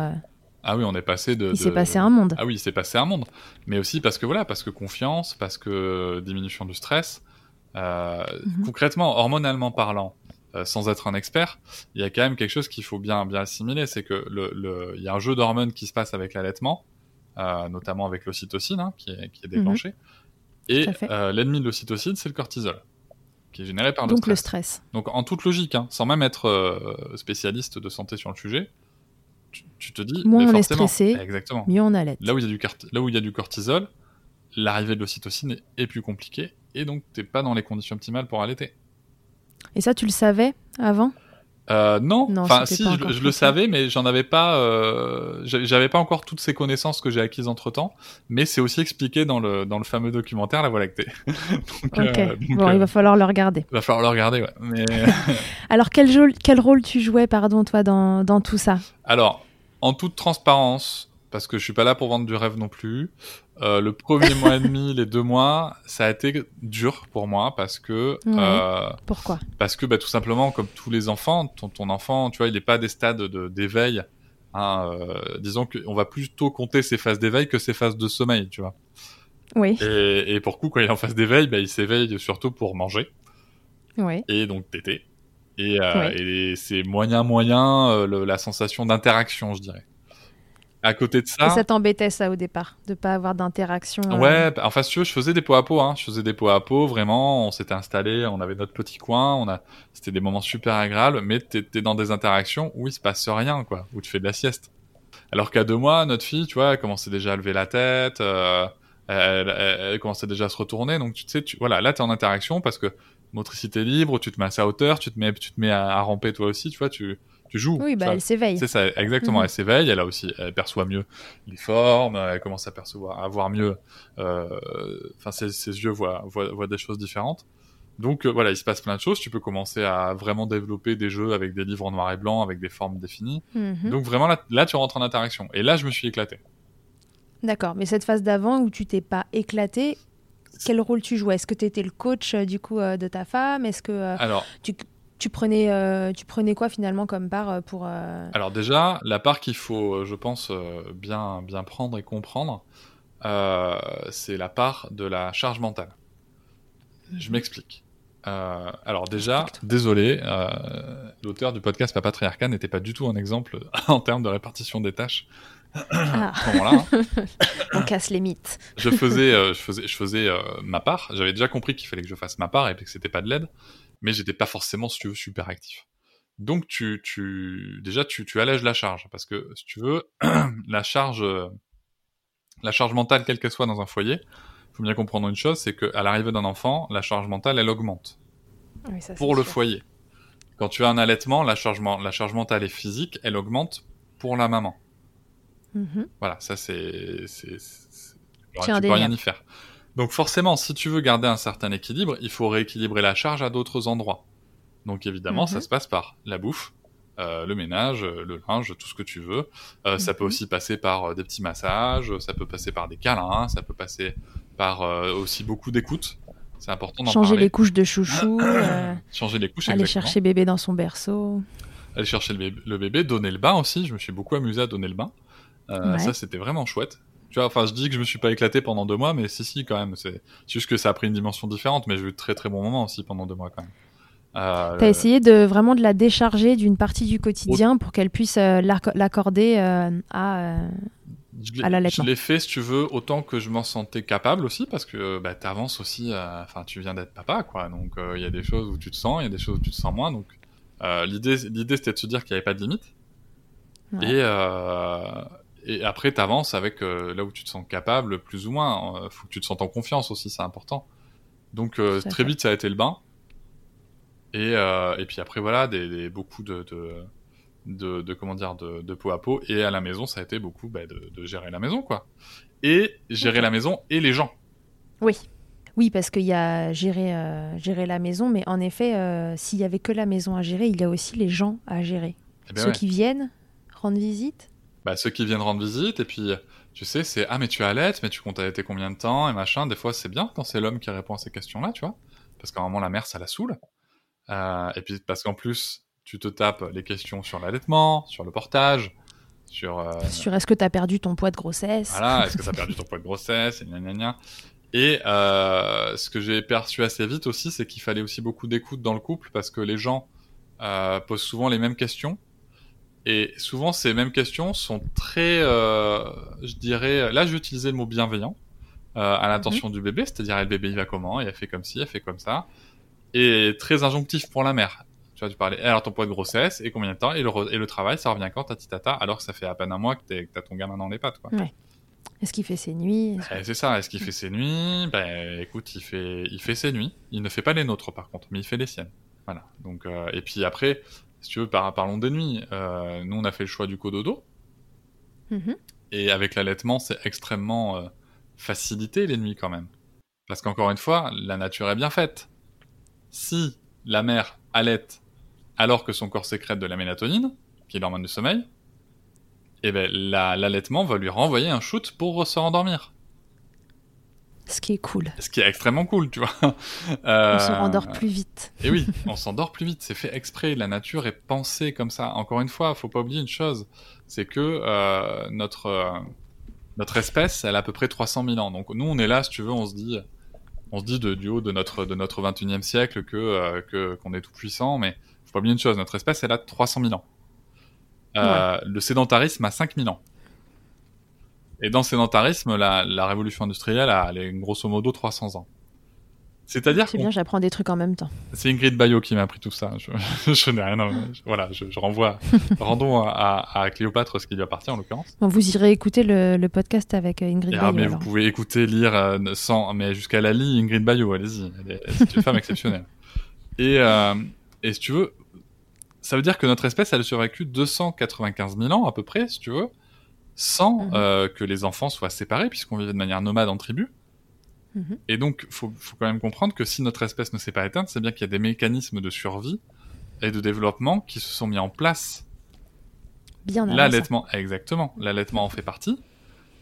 Ah oui, on est passé de. Il s'est passé un monde. Ah oui, il s'est passé un monde. Mais aussi parce que voilà, parce que confiance, parce que diminution du stress. Mmh. Concrètement, hormonalement parlant, euh, sans être un expert, il y a quand même quelque chose qu'il faut bien bien assimiler, c'est que le, le, il y a un jeu d'hormones qui se passe avec l'allaitement, euh, notamment avec l'ocytocine hein, qui, est, qui est déclenché. Mmh. Et euh, l'ennemi de l'ocytocine, c'est le cortisol, qui est généré par le Donc stress. le stress. Donc en toute logique, hein, sans même être euh, spécialiste de santé sur le sujet, tu, tu te dis moins on est stressé, exactement. mieux on allaite. Là où il y a du là où il y a du cortisol, l'arrivée de l'ocytocine est, est plus compliquée et donc t'es pas dans les conditions optimales pour allaiter. Et ça, tu le savais avant? Euh, non, non enfin si, je, je le savais, mais j'en avais pas, euh, j'avais pas encore toutes ces connaissances que j'ai acquises entre temps. Mais c'est aussi expliqué dans le dans le fameux documentaire La Voie lactée. donc, ok. Euh, donc, bon, il va falloir le regarder. Il va falloir le regarder, ouais. Mais... Alors quel, jeu, quel rôle tu jouais, pardon, toi, dans dans tout ça? Alors, en toute transparence, parce que je suis pas là pour vendre du rêve non plus. Euh, le premier mois et demi, les deux mois, ça a été dur pour moi parce que. Ouais. Euh, Pourquoi? Parce que bah, tout simplement, comme tous les enfants, ton, ton enfant, tu vois, il n'est pas des stades d'éveil. De, hein, euh, disons qu'on va plutôt compter ses phases d'éveil que ses phases de sommeil, tu vois. Oui. Et, et pour coup, quand il est en phase d'éveil, bah, il s'éveille surtout pour manger. Oui. Et donc téter. Et, et c'est moyen moyen le, la sensation d'interaction, je dirais. À côté de ça. Et ça t'embêtait ça au départ, de pas avoir d'interaction. Euh... Ouais, enfin si tu veux, je faisais des pots à pot, hein. Je faisais des pots à pot, vraiment. On s'était installé, on avait notre petit coin, on a, c'était des moments super agréables, mais t'es dans des interactions où il se passe rien, quoi, où tu fais de la sieste. Alors qu'à deux mois, notre fille, tu vois, elle commençait déjà à lever la tête, euh, elle, elle, elle, commençait déjà à se retourner, donc tu sais, tu, voilà, là t'es en interaction parce que motricité libre, tu te mets à sa hauteur, tu te mets, tu te mets à, à ramper toi aussi, tu vois, tu tu joues. Oui, bah, elle s'éveille. C'est ça, exactement. Mmh. Elle s'éveille. Elle a aussi, elle perçoit mieux les formes. Elle commence à percevoir, à voir mieux. Enfin, euh, ses, ses, yeux voient, voient, voient, des choses différentes. Donc euh, voilà, il se passe plein de choses. Tu peux commencer à vraiment développer des jeux avec des livres en noir et blanc, avec des formes définies. Mmh. Donc vraiment là, là, tu rentres en interaction. Et là, je me suis éclaté. D'accord. Mais cette phase d'avant où tu t'es pas éclaté, quel rôle tu jouais? Est-ce que tu étais le coach euh, du coup euh, de ta femme? Est-ce que euh, Alors, tu tu prenais, euh, tu prenais quoi finalement comme part pour euh... Alors déjà, la part qu'il faut, je pense, euh, bien, bien prendre et comprendre, euh, c'est la part de la charge mentale. Je m'explique. alors déjà, désolé, l'auteur du podcast Papatriarcat n'était pas du tout un exemple en termes de répartition des tâches Ah. à ce moment-là. hein. On casse les mythes. je faisais, euh, je faisais, je faisais euh, ma part. J'avais déjà compris qu'il fallait que je fasse ma part et que c'était pas de l'aide, mais j'étais pas forcément, si tu veux, super actif. Donc tu, tu, déjà tu, tu allèges la charge parce que si tu veux, la charge, euh, la charge mentale, quelle qu'elle soit dans un foyer, faut bien comprendre une chose, c'est qu'à l'arrivée d'un enfant, la charge mentale, elle augmente Oui, ça, pour le sûr. foyer. Quand tu as un allaitement, la charge, la charge mentale et physique, elle augmente pour la maman. Mhm. Voilà, ça c'est. tu peux rien y faire. Donc forcément, si tu veux garder un certain équilibre, il faut rééquilibrer la charge à d'autres endroits. Donc évidemment, Mhm. ça se passe par la bouffe, euh, le ménage, euh, le linge, tout ce que tu veux. Euh, Ça peut Mhm. aussi passer par des petits massages, ça peut passer par des câlins, ça peut passer par euh, aussi beaucoup d'écoute. C'est important d'en Changer parler. les couches de chouchou, Changer les couches, aller exactement. chercher bébé dans son berceau. aller chercher le bébé, le bébé, donner le bain aussi. Je me suis beaucoup amusé à donner le bain. Ouais. Ça, c'était vraiment chouette. Tu vois, enfin, je dis que je me suis pas éclaté pendant deux mois, mais si, si, quand même. C'est juste que ça a pris une dimension différente, mais j'ai eu de très très bons moments aussi pendant deux mois quand même. Euh, T'as essayé de vraiment de la décharger d'une partie du quotidien pour qu'elle puisse euh, l'acc- l'accorder euh, à. euh, à. Je l'ai fait, si tu veux, autant que je m'en sentais capable aussi, parce que bah, t'avances aussi. Enfin, tu viens d'être papa, quoi. Donc, il y a des choses où tu te sens, il y a des choses où tu te sens moins. Donc, l'idée, l'idée, c'était de se dire qu'il n'y avait pas de limite. Ouais. Et, et après, t'avances avec euh, là où tu te sens capable, plus ou moins. Euh, faut que tu te sentes en confiance aussi, c'est important. Donc euh, très fait. vite, ça a été le bain. Et, euh, et puis après, voilà, des, des- beaucoup de, de, de, de- comment dire, de, de peau à peau. Et à la maison, ça a été beaucoup bah, de, de gérer la maison, quoi. Et gérer la maison et les gens. Oui. Oui, parce qu'il y a gérer, gérer la maison, mais en effet, s'il y avait que la maison à gérer, il y a aussi les gens à gérer. Eh ben Ceux ouais. qui viennent rendre visite. Bah, ceux qui viennent rendre visite et puis tu sais c'est ah mais tu allaites mais tu comptes allaiter combien de temps et machin. Des fois c'est bien quand c'est l'homme qui répond à ces questions là tu vois. Parce qu'à un moment la mère ça la saoule. Euh, et puis parce qu'en plus tu te tapes les questions sur l'allaitement sur le portage sur euh, Sur est-ce que tu as perdu ton poids de grossesse? Voilà est-ce que ça a perdu ton poids de grossesse et gna gna gna. et euh, ce que j'ai perçu assez vite aussi c'est qu'il fallait aussi beaucoup d'écoute dans le couple parce que les gens euh, posent souvent les mêmes questions et souvent, ces mêmes questions sont très, euh, je dirais, là, j'ai utilisé le mot bienveillant euh, à l'intention du bébé, c'est-à-dire, le bébé, il va comment Il a fait comme ci, il a fait comme ça. Et très injonctif pour la mère. Tu vois, tu parlais, alors ton poids de grossesse, et combien de temps et le, re- et le travail, ça revient quand, tati tata, alors que ça fait à peine un mois que t'as ton gamin dans les pattes, quoi. Est-ce qu'il fait ses nuits Eh, c'est ça, est-ce qu'il fait ses nuits? Ben, écoute, il fait, il fait ses nuits. Il ne fait pas les nôtres, par contre, mais il fait les siennes. Voilà. Donc, euh, et puis après, si tu veux, par- parlons des nuits. Euh, nous, on a fait le choix du cododo. Mhm. Et avec l'allaitement, c'est extrêmement euh, facilité les nuits quand même. Parce qu'encore une fois, la nature est bien faite. Si la mère allaite alors que son corps sécrète de la mélatonine, qui est l'hormone du sommeil, eh ben, la- l'allaitement va lui renvoyer un shoot pour se rendormir. Ce qui est cool. Ce qui est extrêmement cool, tu vois. On se Euh, plus vite. et oui, on s'endort plus vite, c'est fait exprès, la nature est pensée comme ça. Encore une fois, faut pas oublier une chose, c'est que euh, notre euh, notre espèce, elle a à peu près 300 000 ans. Donc nous, on est là, si tu veux, on se dit, on se dit de, du haut de notre de notre 21e siècle que que qu'on est tout puissant, mais faut pas oublier une chose, notre espèce, elle a 300 000 ans. Le sédentarisme a 5 000 ans. Et dans le sédentarisme, la, la révolution industrielle a elle est grosso modo 300 ans. C'est-à-dire C'est bien, j'apprends des trucs en même temps. c'est Ingrid Bayo qui m'a appris tout ça. Je, je n'ai rien. à- je- voilà, je, je renvoie. rendons à, Cléopâtre ce qui lui appartient en l'occurrence. Bon, vous irez écouter le, le podcast avec euh, Ingrid ah, mais alors. vous pouvez écouter, lire euh, sans, mais jusqu'à la lit Ingrid Bayo. Allez-y, c'est une femme exceptionnelle. Et euh, et si tu veux, ça veut dire que notre espèce elle a survécu 295 000 ans à peu près, si tu veux, sans Mhm. euh, que les enfants soient séparés puisqu'on vivait de manière nomade en tribu. Mhm. Et donc, faut, faut quand même comprendre que si notre espèce ne s'est pas éteinte, c'est bien qu'il y a des mécanismes de survie et de développement qui se sont mis en place. Bien. L'allaitement, exactement. L'allaitement en fait partie.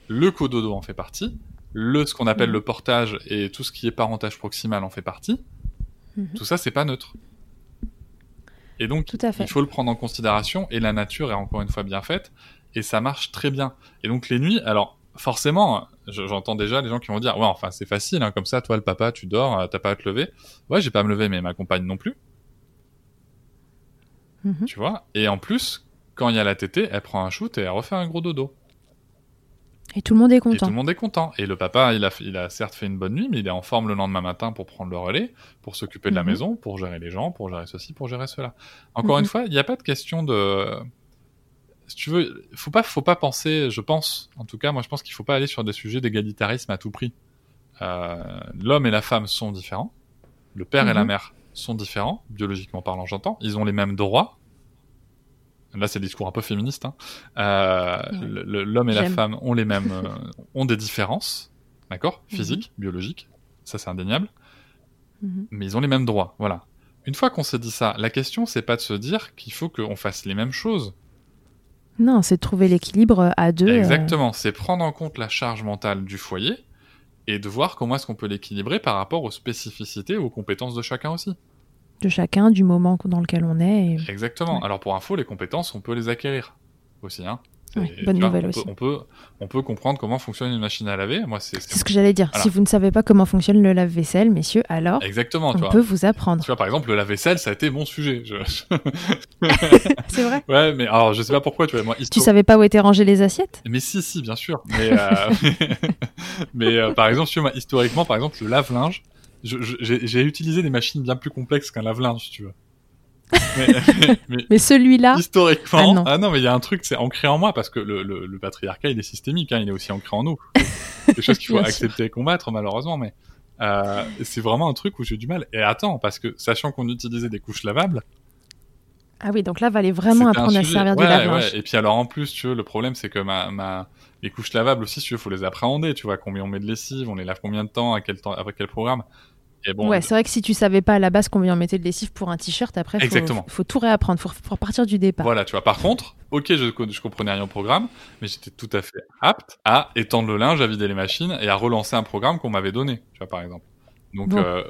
Le cododo en fait partie. Le, ce qu'on appelle Mhm. le portage et tout ce qui est parentage proximal en fait partie. Tout ça, c'est pas neutre. Et donc, Tout à fait. il faut le prendre en considération et la nature est encore une fois bien faite et ça marche très bien. Et donc, les nuits, alors, forcément, je- j'entends déjà les gens qui vont dire, ouais, enfin, c'est facile, hein, comme ça, toi, le papa, tu dors, euh, t'as pas à te lever. Ouais, j'ai pas à me lever, mais ma compagne non plus. Mhm. Tu vois? Et en plus, quand il y a la tétée, elle prend un shoot et elle refait un gros dodo. Et tout le monde est Et tout content. le monde est content. Et le papa, il a, il a certes fait une bonne nuit, mais il est en forme le lendemain matin pour prendre le relais, pour s'occuper de la Mhm. maison, pour gérer les gens, pour gérer ceci, pour gérer cela. Encore une fois, il n'y a pas de question de. Si tu veux, faut pas, faut pas penser. Je pense, en tout cas, moi, je pense qu'il faut pas aller sur des sujets d'égalitarisme à tout prix. Euh, L'homme et la femme sont différents. Le père et la Mhm. mère sont différents, biologiquement parlant, j'entends. Ils ont les mêmes droits. Là, c'est le discours un peu féministe. Hein. Euh, Ouais. L'homme et la femme ont les mêmes, euh, ont des différences, d'accord, Mhm. physiques, biologiques. Ça, c'est indéniable. Mhm. Mais ils ont les mêmes droits. Voilà. Une fois qu'on s'est dit ça, la question, c'est pas de se dire qu'il faut qu'on fasse les mêmes choses. Non, c'est de trouver l'équilibre à deux. euh, Exactement. C'est prendre en compte la charge mentale du foyer et de voir comment est-ce qu'on peut l'équilibrer par rapport aux spécificités et aux compétences de chacun aussi. de chacun, du moment dans lequel on est. et- Exactement. Ouais. Alors pour info, les compétences, on peut les acquérir aussi. Hein. Ouais, bonne nouvelle on aussi. Peut, on, peut, on peut comprendre comment fonctionne une machine à laver. Moi, c'est C'est ce que j'allais dire. Voilà. Si vous ne savez pas comment fonctionne le lave-vaisselle, messieurs, alors exactement. Tu on vois. peut vous apprendre. Tu vois, par exemple, le lave-vaisselle, ça a été mon sujet. Je- C'est vrai ouais, mais alors, je sais pas pourquoi, tu vois, moi, Tu savais pas où étaient rangées les assiettes? Mais si, si, bien sûr. Mais, euh, mais euh, par exemple, tu vois, moi, historiquement, par exemple, le lave-linge, j'ai j'ai utilisé des machines bien plus complexes qu'un lave-linge, si tu veux. Mais, mais Mais celui-là, historiquement, Ah ah non. mais il y a un truc, c'est ancré en moi parce que le, le, le patriarcat, il est systémique, hein, il est aussi ancré en nous. C'est quelque chose qu'il faut sûr. accepter et combattre, malheureusement, mais euh, c'est vraiment un truc où j'ai du mal. Et attends, parce que sachant qu'on utilisait des couches lavables, ah oui, donc là, valait vraiment apprendre à servir du Ouais, lave-linge. ouais. Et puis alors en plus, tu vois, le problème c'est que ma, ma les couches lavables aussi, tu veux, faut les appréhender. Tu vois, combien on met de lessive, on les lave combien de temps, à quel temps, après quel programme. Et bon, ouais, c'est vrai que si tu savais pas à la base combien on mettait de lessive pour un t-shirt, après, Exactement. faut tout réapprendre, faut, faut repartir du départ. Voilà, tu vois. Par contre, ok, je, je comprenais rien au programme, mais j'étais tout à fait apte à étendre le linge, à vider les machines et à relancer un programme qu'on m'avait donné, tu vois, par exemple. Donc, Bon. euh,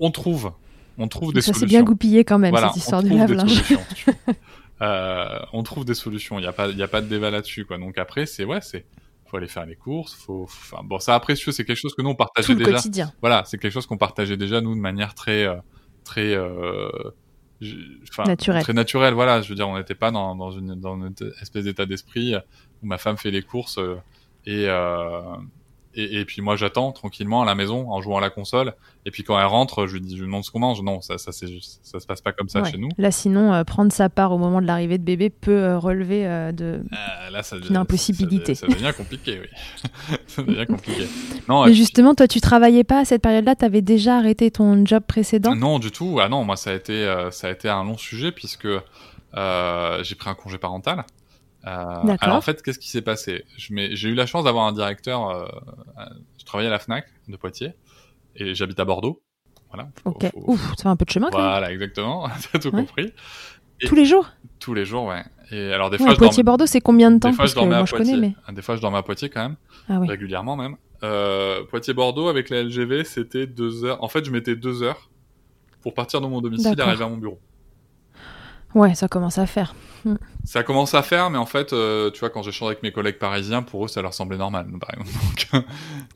on trouve, on trouve des Ça s'est solutions. bien goupillé quand même, voilà, cette histoire du lave-linge. Euh, on trouve des solutions. Il n'y a pas, il a pas de débat là-dessus, quoi. Donc après, c'est ouais, c'est, faut aller faire les courses, faut, enfin, bon, ça veux, c'est quelque chose que nous on Tout partageait le déjà. quotidien. Voilà, c'est quelque chose qu'on partageait déjà nous de manière très, euh, très, euh, enfin, Naturelle. très naturelle. Voilà, je veux dire, on n'était pas dans, dans une, dans une espèce d'état d'esprit où ma femme fait les courses euh, et, euh, et, et puis moi j'attends tranquillement à la maison en jouant à la console. Et puis quand elle rentre, je lui dis, je lui demande ce qu'on mange. Non, ça, ça, se passe pas comme ça Ouais. chez nous. Là, sinon, euh, prendre sa part au moment de l'arrivée de bébé peut euh, relever euh, de. Euh, là, ça devient, Une impossibilité. Ça, ça devient compliqué, oui. ça devient compliqué. Non, Mais puis- justement, toi, tu travaillais pas à cette période-là, t'avais déjà arrêté ton job précédent? Non, du tout. Ah non, moi ça a été ça a été un long sujet puisque j'ai pris un congé parental. Euh, alors en fait, qu'est-ce qui s'est passé? J'ai eu la chance d'avoir un directeur. euh, je travaillais à la Fnac de Poitiers et j'habite à Bordeaux. Voilà. Faut- Ok. faut- Ouf, ça fait un peu de chemin quand même. Voilà, exactement. T'as tout Ouais. compris. Tous les jours? Tous les jours, ouais. Et alors des Ouais, fois, je Poitiers-Bordeaux, c'est combien de temps? des fois, je dormais à connais, Poitiers. mais. Des fois, je dormais à Poitiers quand même, Ah oui. régulièrement même. Euh, Poitiers-Bordeaux avec la LGV, c'était deux heures. En fait, je mettais deux heures pour partir de mon domicile et arriver à mon bureau. Ouais, ça commence à faire. Ça commence à faire, mais en fait, euh, tu vois, quand j'échange avec mes collègues parisiens, pour eux, ça leur semblait normal, par exemple. Donc,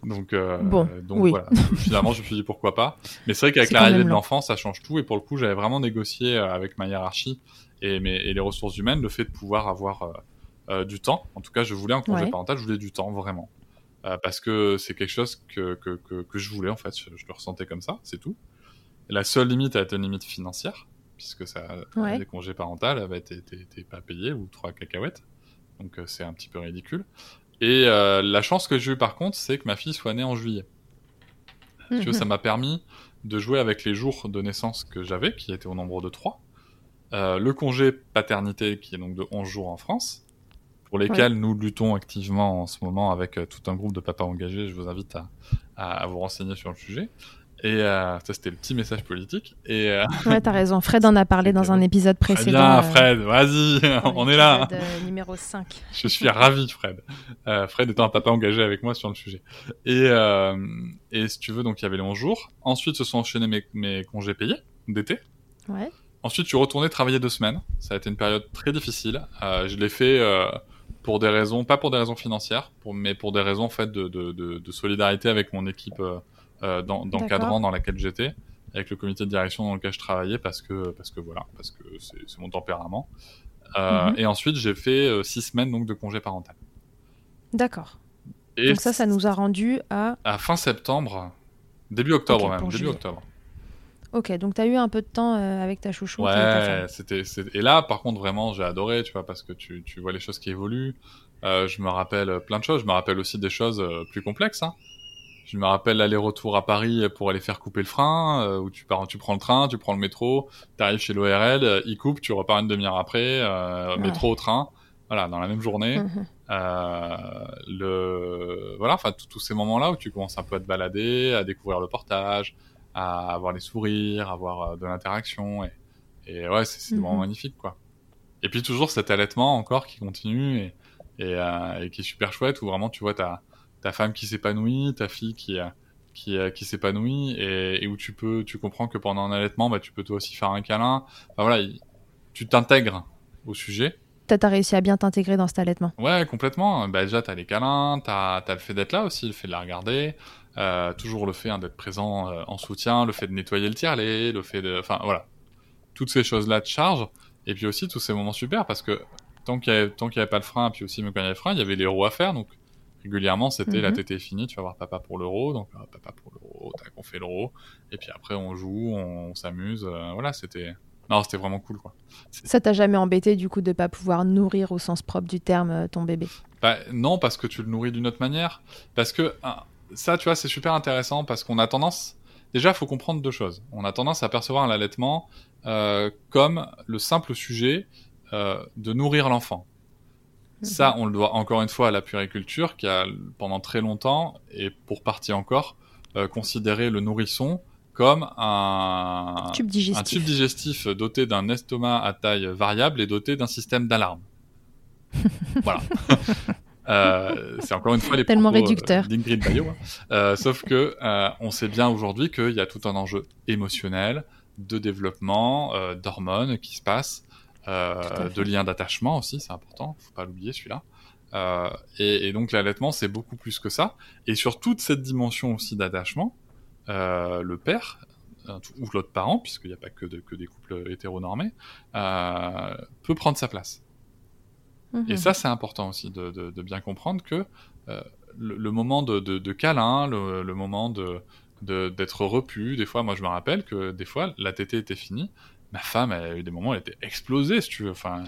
donc, euh, Bon, donc oui. voilà. Finalement, je me suis dit pourquoi pas. Mais c'est vrai qu'avec l'arrivée de l'enfant, ça change tout. Et pour le coup, j'avais vraiment négocié euh, avec ma hiérarchie et, mes, et les ressources humaines le fait de pouvoir avoir euh, euh, du temps. En tout cas, je voulais un congé Ouais. parental, je voulais du temps, vraiment. Euh, parce que c'est quelque chose que, que, que, que je voulais, en fait. Je, je le ressentais comme ça, c'est tout. La seule limite a été une limite financière, puisque ça, Ouais. les congés parentaux, bah, t'es pas payé ou trois cacahuètes. Donc euh, c'est un petit peu ridicule. Et euh, la chance que j'ai eue par contre, c'est que ma fille soit née en juillet. Tu Mhm. ça m'a permis de jouer avec les jours de naissance que j'avais, qui étaient au nombre de 3. le congé paternité, qui est donc de 11 jours en France, pour lesquels nous luttons activement en ce moment avec euh, tout un groupe de papas engagés. Je vous invite à, à, à vous renseigner sur le sujet. Et euh, ça, c'était le petit message politique. Et euh, Ouais, t'as raison. Fred en a parlé dans un épisode précédent. bien, euh, Fred, vas-y, on est là. euh, numéro 5. Je suis ravi, Fred. Euh, Fred étant un papa engagé avec moi sur le sujet. Et, euh, et si tu veux, donc il y avait les 11 jours. Ensuite, se sont enchaînés mes, mes congés payés d'été. Ouais. Ensuite, je suis retourné travailler deux semaines. Ça a été une période très difficile. Euh, je l'ai fait euh, pour des raisons, pas pour des raisons financières, pour, mais pour des raisons en fait de, de, de, de solidarité avec mon équipe euh, d'en- d'encadrant dans laquelle j'étais, avec le comité de direction dans lequel je travaillais, parce que parce que voilà, parce que c'est mon tempérament. Euh, Mhm. Et ensuite, j'ai fait euh, six semaines donc de congé parental. D'accord. Et Donc ça, ça nous a rendu à... à fin septembre, début octobre même, début juillet. octobre. Ok, donc t'as eu un peu de temps euh, avec ta ta Ouais, c'était, et là, par contre, vraiment, j'ai adoré, tu vois, parce que tu, tu vois les choses qui évoluent. Euh, je me rappelle plein de choses. Je me rappelle aussi des choses euh, plus complexes. Hein. Je me rappelle l'aller-retour à Paris pour aller faire couper le frein, euh, où tu pars, tu prends le train, tu prends le métro, t'arrives chez l'ORL, euh, il coupe, tu repars une demi-heure après, euh, Ouais. métro, train, voilà, dans la même journée. Mhm. Euh, le voilà, enfin tous ces moments-là où tu commences un peu à te balader, à découvrir le portage, à avoir les sourires, à avoir de l'interaction et, et ouais, c'est c'est Mhm. vraiment magnifique quoi. Et puis toujours cet allaitement encore qui continue et, et, euh, et qui est super chouette où vraiment tu vois ta ta femme qui s'épanouit, ta fille qui euh, qui, euh, qui s'épanouit et, et où tu peux tu comprends que pendant un allaitement bah tu peux toi aussi faire un câlin. Enfin voilà, il- tu t'intègres au sujet. T'as t'as réussi à bien t'intégrer dans cet allaitement. Ouais, complètement. Bah, déjà, t'as les câlins, t'as as le fait d'être là aussi, le fait de la regarder, euh, toujours le fait hein, d'être présent euh, en soutien, le fait de nettoyer le tiers-lait, le fait de... Enfin, voilà. Toutes ces choses-là te chargent. Et puis aussi, tous ces moments super, parce que tant qu'il y avait, y avait pas le frein, puis aussi même quand il y avait le frein, il y avait les roues à faire, donc régulièrement, c'était la Mhm. tétée est finie, tu vas voir papa pour l'euro, donc euh, papa pour l'euro, tac, on fait l'euro, et puis après on joue, on, on s'amuse, euh, voilà, c'était... Non, c'était vraiment cool, quoi. Ça t'a jamais embêté du coup de pas pouvoir nourrir au sens propre du terme euh, ton bébé? Bah, non, parce que tu le nourris d'une autre manière. Parce que ah, ça, tu vois, c'est super intéressant parce qu'on a tendance. Déjà, il faut comprendre deux choses. On a tendance à percevoir l'allaitement euh, comme le simple sujet euh, de nourrir l'enfant. Ça, on le doit encore une fois à la puériculture qui a pendant très longtemps et pour partie encore euh, considéré le nourrisson comme un Tube digestif. un tube digestif doté d'un estomac à taille variable et doté d'un système d'alarme. voilà. Euh, c'est encore une fois les Tellement euh, réducteur. d'Ingrid Bayo. hein. Euh, sauf que euh, on sait bien aujourd'hui qu'il y a tout un enjeu émotionnel, de développement, d'hormones qui se passent, euh, de liens d'attachement aussi, c'est important, faut pas l'oublier celui-là. Euh, et, et donc l'allaitement c'est beaucoup plus que ça. Et sur toute cette dimension aussi d'attachement, euh, le père euh, ou l'autre parent, puisqu'il n'y a pas que, de- que des couples hétéronormés, peut prendre sa place. Et Mhm. ça, c'est important aussi de, de- de bien comprendre que le, le moment de, câlin, le, le moment de- d'être repu, des fois, moi je me rappelle que des fois, la tétée était finie, ma femme, elle a eu des moments, où elle était explosée, si tu veux. Enfin,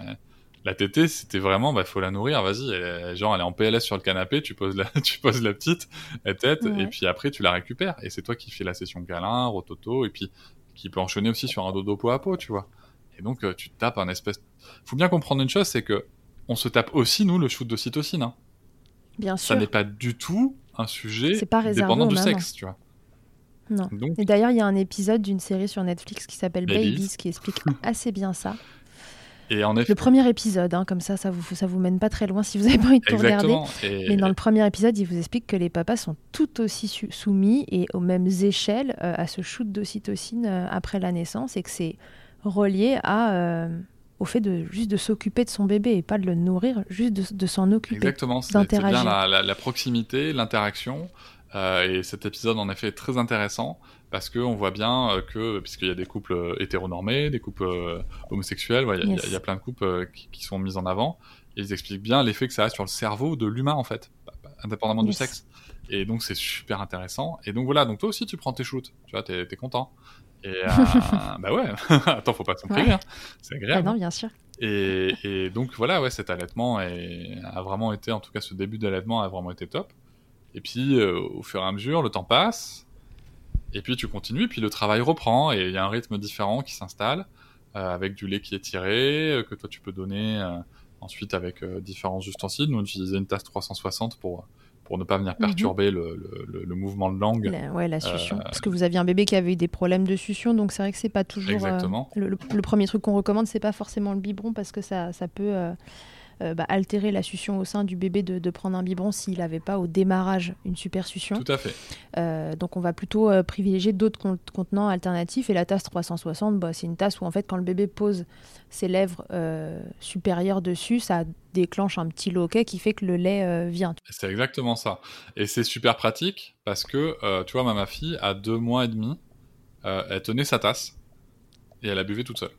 la tétée, c'était vraiment, bah, faut la nourrir, vas-y, genre, elle est en PLS sur le canapé, tu poses la, tu poses la petite, elle Ouais. et puis après, tu la récupères. Et c'est toi qui fais la session câlin, rototo, et puis qui peut enchaîner aussi sur un dodo peau à peau, tu vois. Et donc, euh, tu te tapes un espèce. Faut bien comprendre une chose, c'est que on se tape aussi, nous, le shoot d'ocytocine. Hein. Bien Ça sûr. n'est pas du tout un sujet pas dépendant du sexe, tu vois. Non. Donc, Et d'ailleurs, il y a un épisode d'une série sur Netflix qui s'appelle Babies. Babies qui explique assez bien ça. et en effet, Le premier épisode, hein, comme ça, ça vous, ça vous mène pas très loin si vous avez pas envie de tout regarder. Et, Mais dans le premier épisode, il vous explique que les papas sont tout aussi soumis et aux mêmes échelles euh, à ce shoot d'ocytocine euh, après la naissance et que c'est relié à, euh, au fait de juste de s'occuper de son bébé et pas de le nourrir, juste de, de s'en occuper. Exactement, c'est bien la, la- la proximité, l'interaction. Euh, et cet épisode, en effet, est très intéressant parce qu'on voit bien euh, que, puisqu'il y a des couples euh, hétéronormés, des couples euh, homosexuels, il y a- il y, a- Yes. il y a plein de couples euh, qui, qui sont mis en avant. Et ils expliquent bien l'effet que ça a sur le cerveau de l'humain, en fait, pas- pas- indépendamment du sexe. Et donc, c'est super intéressant. Et donc, voilà, donc toi aussi, tu prends tes shoots, tu vois, t'es es content. Et euh, bah ouais, attends, faut pas s'en priver, Ouais. hein. c'est agréable. non, bien sûr. Et, et donc voilà, ouais, cet allaitement est- a vraiment été, en tout cas ce début d'allaitement a vraiment été top. Et puis euh, au fur et à mesure, le temps passe, et puis tu continues, puis le travail reprend, et il y a un rythme différent qui s'installe, euh, avec du lait qui est tiré, euh, que toi tu peux donner ensuite avec différents ustensiles. Nous on utilisait une tasse 360 pour, pour ne pas venir Mhm. perturber le, le- le- le mouvement de langue. La, ouais, la succion. Euh, Parce que vous aviez un bébé qui avait eu des problèmes de succion, donc c'est vrai que c'est pas toujours. Exactement. le, le- le premier truc qu'on recommande, c'est pas forcément le biberon parce que ça, ça peut euh, euh, bah, altérer la succion au sein du bébé de, de prendre un biberon s'il n'avait pas au démarrage une super succion. Tout à fait. Euh, donc on va plutôt euh, privilégier d'autres con- contenants alternatifs. Et la tasse 360, bah, c'est une tasse où en fait quand le bébé pose ses lèvres supérieures dessus, ça déclenche un petit loquet qui fait que le lait vient. C'est exactement ça. Et c'est super pratique parce que, tu vois, ma, ma fille, à deux mois et demi, elle tenait sa tasse et elle a buvé toute seule.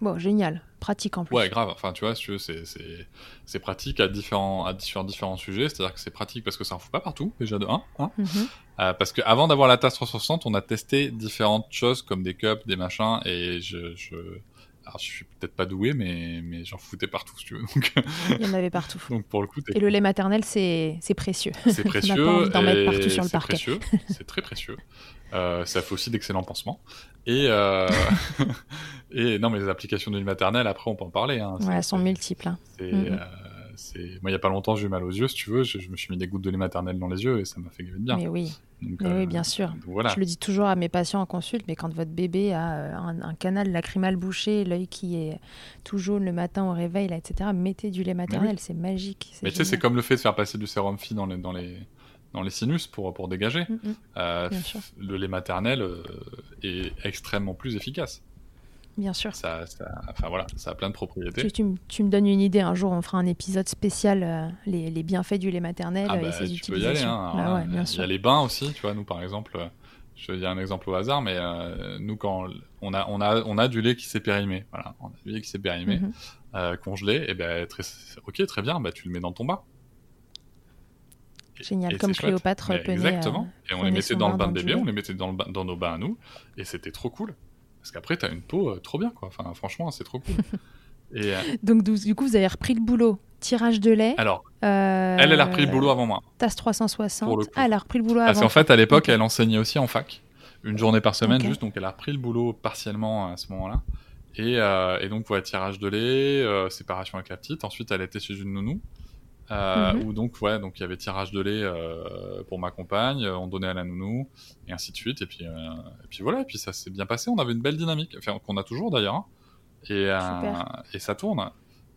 Bon, génial. pratique en plus. Ouais, grave. Enfin, tu vois, si tu veux, c'est, c'est, c'est pratique à différents, à différents, différents sujets. C'est-à-dire que c'est pratique parce que ça en fout pas partout, déjà de 1. Hein Mhm. Euh, parce que avant d'avoir la tasse 360, on a testé différentes choses comme des cups, des machins, et je, je, alors je suis peut-être pas doué, mais, mais j'en foutais partout, si tu veux. Donc, Il y en avait partout. donc pour le coup, Et le lait maternel, c'est c'est précieux. c'est On n'a pas précieux. envie d'en mettre et partout sur le parquet. précieux, C'est très précieux. Euh, ça fait aussi d'excellents pansements. Et, euh... et non, mais les applications du maternel, après, on peut en parler. Hein. Ouais, elles sont multiples. hein. c'est, Mhm. euh, Moi, il y a pas longtemps, j'ai eu mal aux yeux, si tu veux. Je, je me suis mis des gouttes de lait maternel dans les yeux et ça m'a fait de bien. Mais oui, Donc, mais euh, oui, bien sûr. donc voilà. Je le dis toujours à mes patients en consulte, mais quand votre bébé a un, un canal lacrymal bouché, l'œil qui est tout jaune le matin au réveil, là, etc., mettez du lait maternel, c'est magique. Mais tu sais, c'est comme le fait de faire passer du sérum phi dans les, dans les, dans les sinus pour, pour dégager. Mm, mm. Euh, Bien sûr. le lait maternel euh, est extrêmement plus efficace. Bien sûr. Ça, ça, enfin voilà, ça a plein de propriétés. Tu, tu me- tu me donnes une idée, un jour on fera un épisode spécial, euh, les, les bienfaits du lait maternel Ah bah, et ses tu peux y aller. Hein. Bah ouais, bien il y a les bains aussi, tu vois. Nous, par exemple, je vais dire un exemple au hasard, mais euh, nous, quand on a, on a, on a du lait qui s'est périmé, voilà, on a du lait qui s'est périmé, Mhm. euh, congelé, et ben, très, ok, très bien, bah, tu le mets dans ton bain. Génial, et comme. Cléopâtre Mais tenait, Exactement. euh, et on prenait les mettait dans le bain de bébé, on les mettait dans, le dans nos bains à nous, et c'était trop cool. Parce qu'après, t'as une peau euh, trop bien, quoi. Enfin, franchement, c'est trop cool. et euh, Donc du coup, vous avez repris le boulot. Tirage de lait. alors, euh, elle, elle a repris le boulot avant moi. TAS 360. Pour le coup. Ah, elle a repris le boulot Parce avant. qu'en fait, à l'époque, elle enseignait aussi en fac, une journée par semaine juste, donc elle a repris le boulot partiellement à ce moment-là. Et, et donc, ouais, tirage de lait, séparation avec la petite. Ensuite, elle était chez une nounou. Euh, Mhm. Où donc, ouais, donc il y avait tirage de lait euh, pour ma compagne, euh, on donnait à la nounou, et ainsi de suite. Et puis, euh, et puis voilà, et puis ça s'est bien passé. On avait une belle dynamique, enfin, qu'on a toujours d'ailleurs. hein. Et, et ça tourne.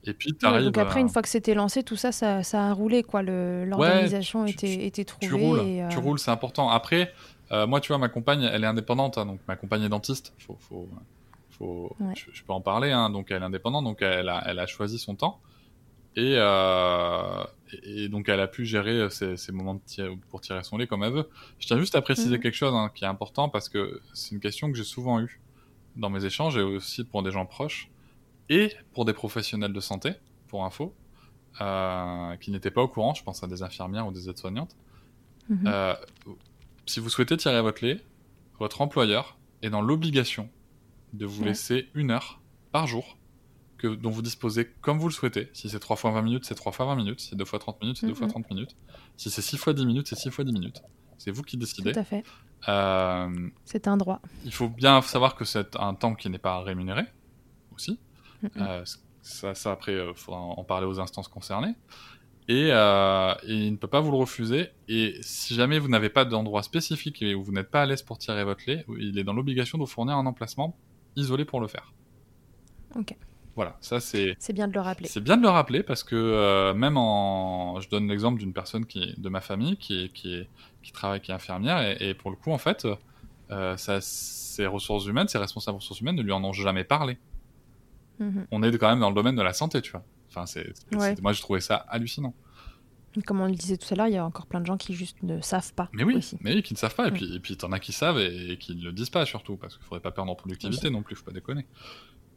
Et puis, Ouais, donc après, une fois que c'était lancé, tout ça, ça, ça a roulé, quoi. L'organisation était, était tu trouvée. roules, et, tu roules, c'est important. Après, moi, tu vois, ma compagne, elle est indépendante, hein, donc ma compagne est dentiste. Faut, faut, faut, Ouais. je, je peux en parler, hein, donc elle est indépendante, donc elle a, elle a choisi son temps. Et, euh, et, donc elle a pu gérer ses, ses moments de tir- pour tirer son lait comme elle veut. Je tiens juste à préciser Mhm. quelque chose hein, qui est important parce que c'est une question que j'ai souvent eue dans mes échanges et aussi pour des gens proches et pour des professionnels de santé, pour info, euh, qui n'étaient pas au courant. Je pense à des infirmières ou des aides-soignantes. mhm. Euh, si vous souhaitez tirer votre lait, votre employeur est dans l'obligation de vous Ouais. laisser une heure par jour que, dont vous disposez comme vous le souhaitez. Si c'est 3 fois 20 minutes, c'est 3 fois 20 minutes. Si c'est 2 fois 30 minutes, c'est 2 fois Mhm. 30 minutes. Si c'est 6 fois 10 minutes, c'est 6 fois 10 minutes. C'est vous qui décidez. Tout à fait. Euh, C'est un droit. il faut bien savoir que c'est un temps qui n'est pas rémunéré aussi. Mhm. Euh, ça, ça, après, il faudra en parler aux instances concernées. Et, euh, et il ne peut pas vous le refuser. Et si jamais vous n'avez pas d'endroit spécifique et où vous n'êtes pas à l'aise pour tirer votre lait, il est dans l'obligation de vous fournir un emplacement isolé pour le faire. Ok. Voilà, ça c'est C'est bien de le rappeler. c'est bien de le rappeler parce que euh, même en, je donne l'exemple d'une personne qui de ma famille qui qui est, qui travaille qui est infirmière et, et pour le coup en fait, euh, ça, ses ressources humaines, ses responsables ressources humaines ne lui en ont jamais parlé. Mhm. On est quand même dans le domaine de la santé, tu vois. Enfin, c'est, Ouais. moi j'ai trouvé ça hallucinant. Comme on le disait tout à l'heure, il y a encore plein de gens qui juste ne savent pas. Mais oui, aussi. mais oui, qui ne savent pas et Mm. puis et puis t'en as qui savent et, et qui ne le disent pas surtout parce qu'il faudrait pas perdre en productivité non plus, faut pas déconner.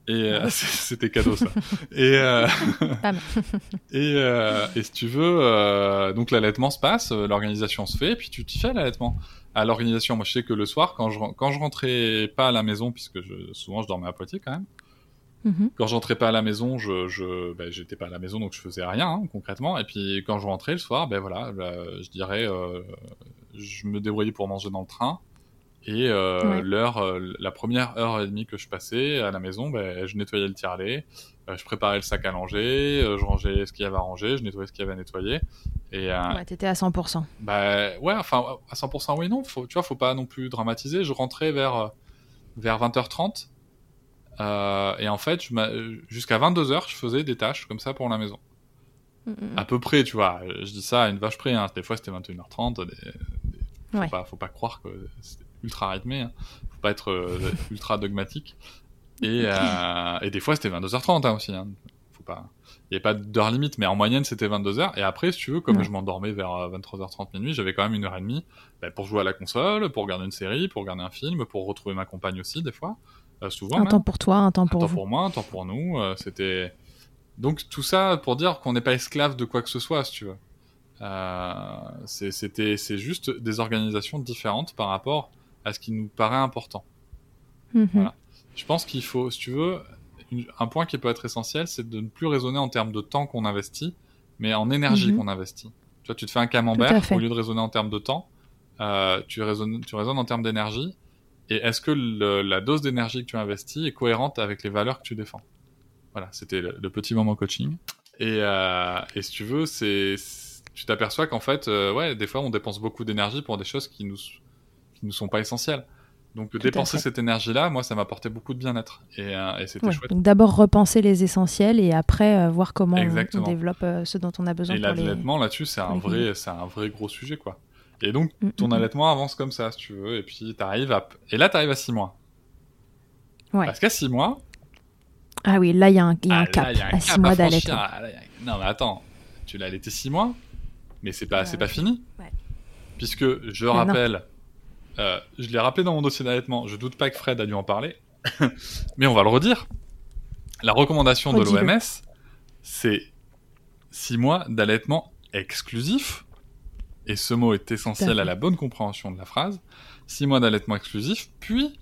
Et euh, Ouais. c'était cadeau ça. et euh. Et, euh, et si tu veux, euh, donc l'allaitement se passe, euh, l'organisation se fait, et puis tu t'y fais à l'allaitement. À l'organisation, moi je sais que le soir, quand je, quand je rentrais pas à la maison, puisque je, souvent je dormais à Poitiers quand même, Mhm. quand je rentrais pas à la maison, je, je, ben, j'étais pas à la maison, donc je faisais rien hein, concrètement. Et puis quand je rentrais le soir, ben voilà, là, je dirais, euh, je me débrouillais pour manger dans le train. Et euh, Ouais. l'heure, euh, la première heure et demie que je passais à la maison, ben, je nettoyais le tire-lait, euh, je préparais le sac à langer, euh, je rangeais ce qu'il y avait à ranger, je nettoyais ce qu'il y avait à nettoyer. Et Ouais, t'étais à 100%. bah ouais, enfin à 100% oui non, faut, tu vois, faut pas non plus dramatiser. Je rentrais vers vers 20h30 euh, et en fait, jusqu'à 22h, je faisais des tâches comme ça pour la maison. À peu près, tu vois. Je dis ça à une vache près. Hein. Des fois, c'était 21h30. Des, des- faut, Ouais. pas, faut pas croire que c'est ultra rythmé. Hein. Faut pas être euh, ultra dogmatique. Et, euh, et des fois, c'était 22h30 hein, aussi. Hein. Faut pas. Il n'y avait pas d'heure limite, mais en moyenne, c'était 22h. Et après, si tu veux, comme Ouais. je m'endormais vers euh, 23h30 minuit, j'avais quand même une heure et demie bah, pour jouer à la console, pour regarder une série, pour regarder un film, pour retrouver ma compagne aussi, des fois. euh, souvent. Un même. temps pour toi, un temps un pour temps vous. pour moi, un temps pour nous. euh, C'était donc tout ça pour dire qu'on n'est pas esclave de quoi que ce soit, si tu veux. Euh, c'est juste des organisations différentes par rapport à ce qui nous paraît important. Mhm. Voilà. Je pense qu'il faut, si tu veux, une- un point qui peut être essentiel, c'est de ne plus raisonner en termes de temps qu'on investit, mais en énergie Mhm. qu'on investit. Tu vois, tu te fais un camembert, au lieu de raisonner en termes de temps, euh, tu, raisonnes, tu raisonnes en termes d'énergie. Et est-ce que le- la dose d'énergie que tu investis est cohérente avec les valeurs que tu défends? Voilà, c'était le, le petit moment coaching. Et, euh, et si tu veux, c'est, c'est- tu t'aperçois qu'en fait, euh, ouais, des fois, on dépense beaucoup d'énergie pour des choses qui nous, qui nous sont pas essentielles. Donc dépenser cette énergie-là, moi, ça m'apportait beaucoup de bien-être. Et, euh, et c'était Ouais, chouette. Donc d'abord repenser les essentiels et après euh, voir comment on- développe euh, ce dont on a besoin Et les... l'allaitement là-dessus, c'est un vrai, c'est un vrai gros sujet, quoi. Et donc, Mm, ton mm, mm. allaitement avance comme ça, si tu veux. Et puis, t'arrives à, et là, t'arrives à 6 mois. Ouais. Parce qu'à 6 mois, Ah oui, là il y a un, il y a un ah, cap là, il y a un à 6 cap mois d'allaitement. Ah, a- Non, mais attends, tu l'as allaité 6 mois, mais c'est pas, c'est pas fini. Ouais. Puisque, je rappelle, euh, je l'ai rappelé dans mon dossier d'allaitement, je doute pas que Fred a dû en parler, mais on va le redire. La recommandation de l'OMS, c'est 6 mois d'allaitement exclusif, et ce mot est essentiel à la bonne compréhension de la phrase, 6 mois d'allaitement exclusif, puis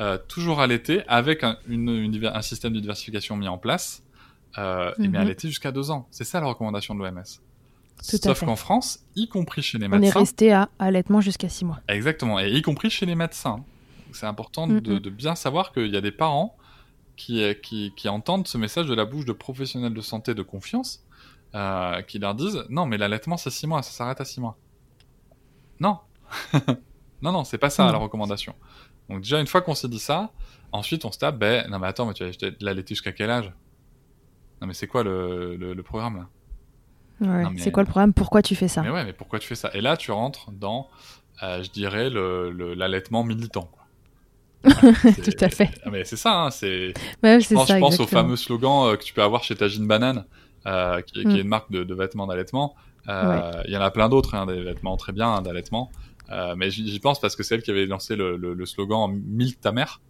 euh, toujours allaiter avec un, une- une diver- un système de diversification mis en place, euh, et mais Mhm. allaiter jusqu'à 2 ans. C'est ça la recommandation de l'OMS. Tout Sauf qu'en France, y compris chez les On est médecins, resté à allaitement jusqu'à 6 mois. exactement, et y compris chez les médecins, c'est important de, de bien savoir qu'il y a des parents qui, euh, qui, qui entendent ce message de la bouche de professionnels de santé de confiance, euh, qui leur disent non, mais l'allaitement c'est 6 mois, ça s'arrête à 6 mois. Non, non, non, c'est pas ça Non. la recommandation. Donc déjà une fois qu'on s'est dit ça, ensuite on se tape, ben non mais attends, mais tu vas l'allaiter jusqu'à quel âge? Non mais c'est quoi le, le, le programme là? Ouais. Non, mais- C'est quoi le problème Pourquoi tu fais ça? Mais ouais, mais pourquoi tu fais ça? Et là, tu rentres dans, euh, je dirais, le- le- l'allaitement militant. Quoi. Tout à fait. Ah, mais c'est ça, hein, c'est. Ouais, Je pense, ça, je pense au fameux slogan euh, que tu peux avoir chez Tagine Banane, euh, qui, qui Mm. est une marque de, de vêtements d'allaitement. Il y en a plein d'autres, hein, des vêtements très bien hein, d'allaitement. Mais j'y pense parce que c'est elle qui avait lancé le, le- le slogan Milk ta mère.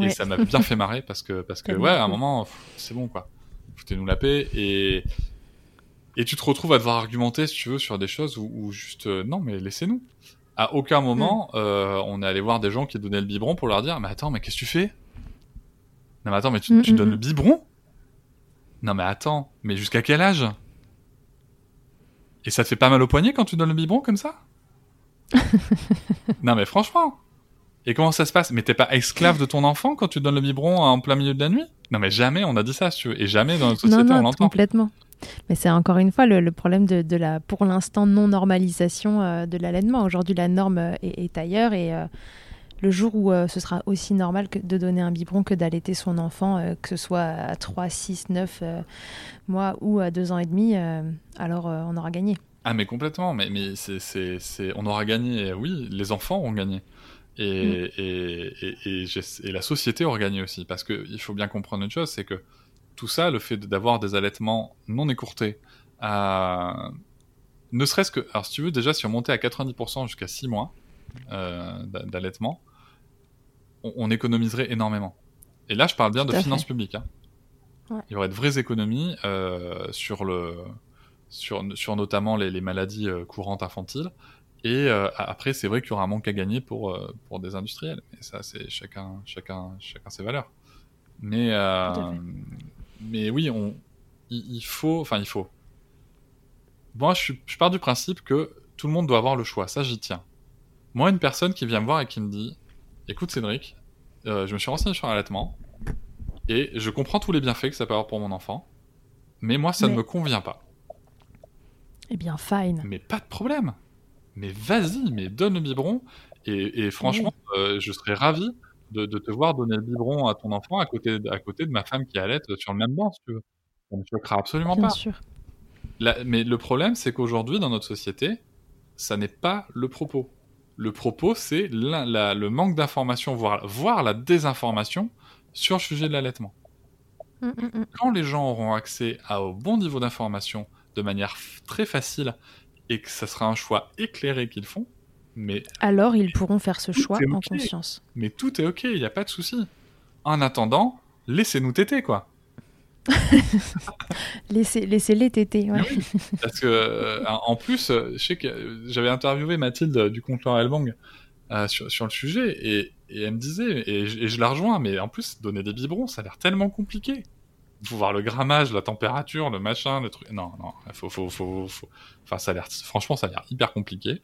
Et ça m'a bien fait marrer parce que, parce que ouais, à un moment, c'est bon quoi. Foutez-nous la paix. Et, et tu te retrouves à devoir argumenter, si tu veux, sur des choses où, où juste, euh, non, mais laissez-nous. À aucun moment, euh, on est allé voir des gens qui donnaient le biberon pour leur dire, mais attends, mais qu'est-ce que tu fais? Non, mais attends, mais tu, Mm, tu mm, donnes mm. le biberon? Non, mais attends, mais jusqu'à quel âge? Et ça te fait pas mal au poignet quand tu donnes le biberon comme ça? Non, mais franchement. Et comment ça se passe? Mais t'es pas esclave de ton enfant quand tu donnes le biberon en plein milieu de la nuit? Non, mais jamais on a dit ça, si tu veux. Et jamais dans notre Non, société on non, l'entend. complètement. Mais c'est encore une fois le, le problème de, de la, pour l'instant, non-normalisation euh, de l'allaitement. Aujourd'hui, la norme euh, est, est ailleurs et euh, le jour où euh, ce sera aussi normal que de donner un biberon que d'allaiter son enfant, que ce soit à 3, 6, 9 euh, mois ou à 2 ans et demi, alors on aura gagné. Ah, mais complètement. Mais, mais c'est, c'est, c'est... on aura gagné. Oui, les enfants ont gagné. Et, Mm. et, et, et la société aura gagné aussi. Parce qu'il faut bien comprendre une chose c'est que tout ça, le fait d'avoir des allaitements non écourtés, euh, ne serait-ce que. Alors, si tu veux, déjà, si on montait à 90% jusqu'à 6 mois euh, d'a- d'allaitement, on, on économiserait énormément. Et là, je parle bien de à finances publiques. hein. Ouais. Il y aurait de vraies économies euh, sur, le, sur, sur notamment les, les maladies euh, courantes infantiles. Et euh, après, c'est vrai qu'il y aura un manque à gagner pour, euh, pour des industriels. Mais ça, c'est chacun, chacun, chacun ses valeurs. Mais, euh, à. Mais oui, on, il, il faut, enfin, il faut. Moi, je, pars du principe que tout le monde doit avoir le choix. Ça, j'y tiens. Moi, une personne qui vient me voir et qui me dit Écoute, Cédric, euh, je me suis renseigné sur l'allaitement et je comprends tous les bienfaits que ça peut avoir pour mon enfant, mais moi, ça ne me convient pas. Eh bien, fine. Mais pas de problème. Mais vas-y, mais donne le biberon. Et, et franchement, euh, je serais ravi de, de te voir donner le biberon à ton enfant à côté, de- à côté de ma femme qui allait sur le même banc, si tu veux. Ça ne me choquera absolument Bien pas. sûr. La- mais le problème, c'est qu'aujourd'hui, dans notre société, ça n'est pas le propos. Le propos, c'est le manque d'information, voire, voire la désinformation sur le sujet de l'allaitement. Mm, mm, mm. Quand les gens auront accès à, au bon niveau d'information de manière très facile et que ça sera un choix éclairé qu'ils font, Mais, Alors, ils pourront faire ce choix en conscience. mais tout est ok, il n'y a pas de souci. En attendant, laissez-nous téter, quoi. Laissez- Laissez-les téter. ouais. Parce que, euh, en plus, euh, je sais que j'avais interviewé Mathilde du compte Laura Elbang euh, sur, sur le sujet, et, et elle me disait, et, je- et je la rejoins, mais en plus, donner des biberons, ça a l'air tellement compliqué. Faut voir le grammage, la température, le machin, le truc. Non, non, faut, faut, faut, faut- Enfin, ça a l'air, franchement, ça a l'air hyper compliqué.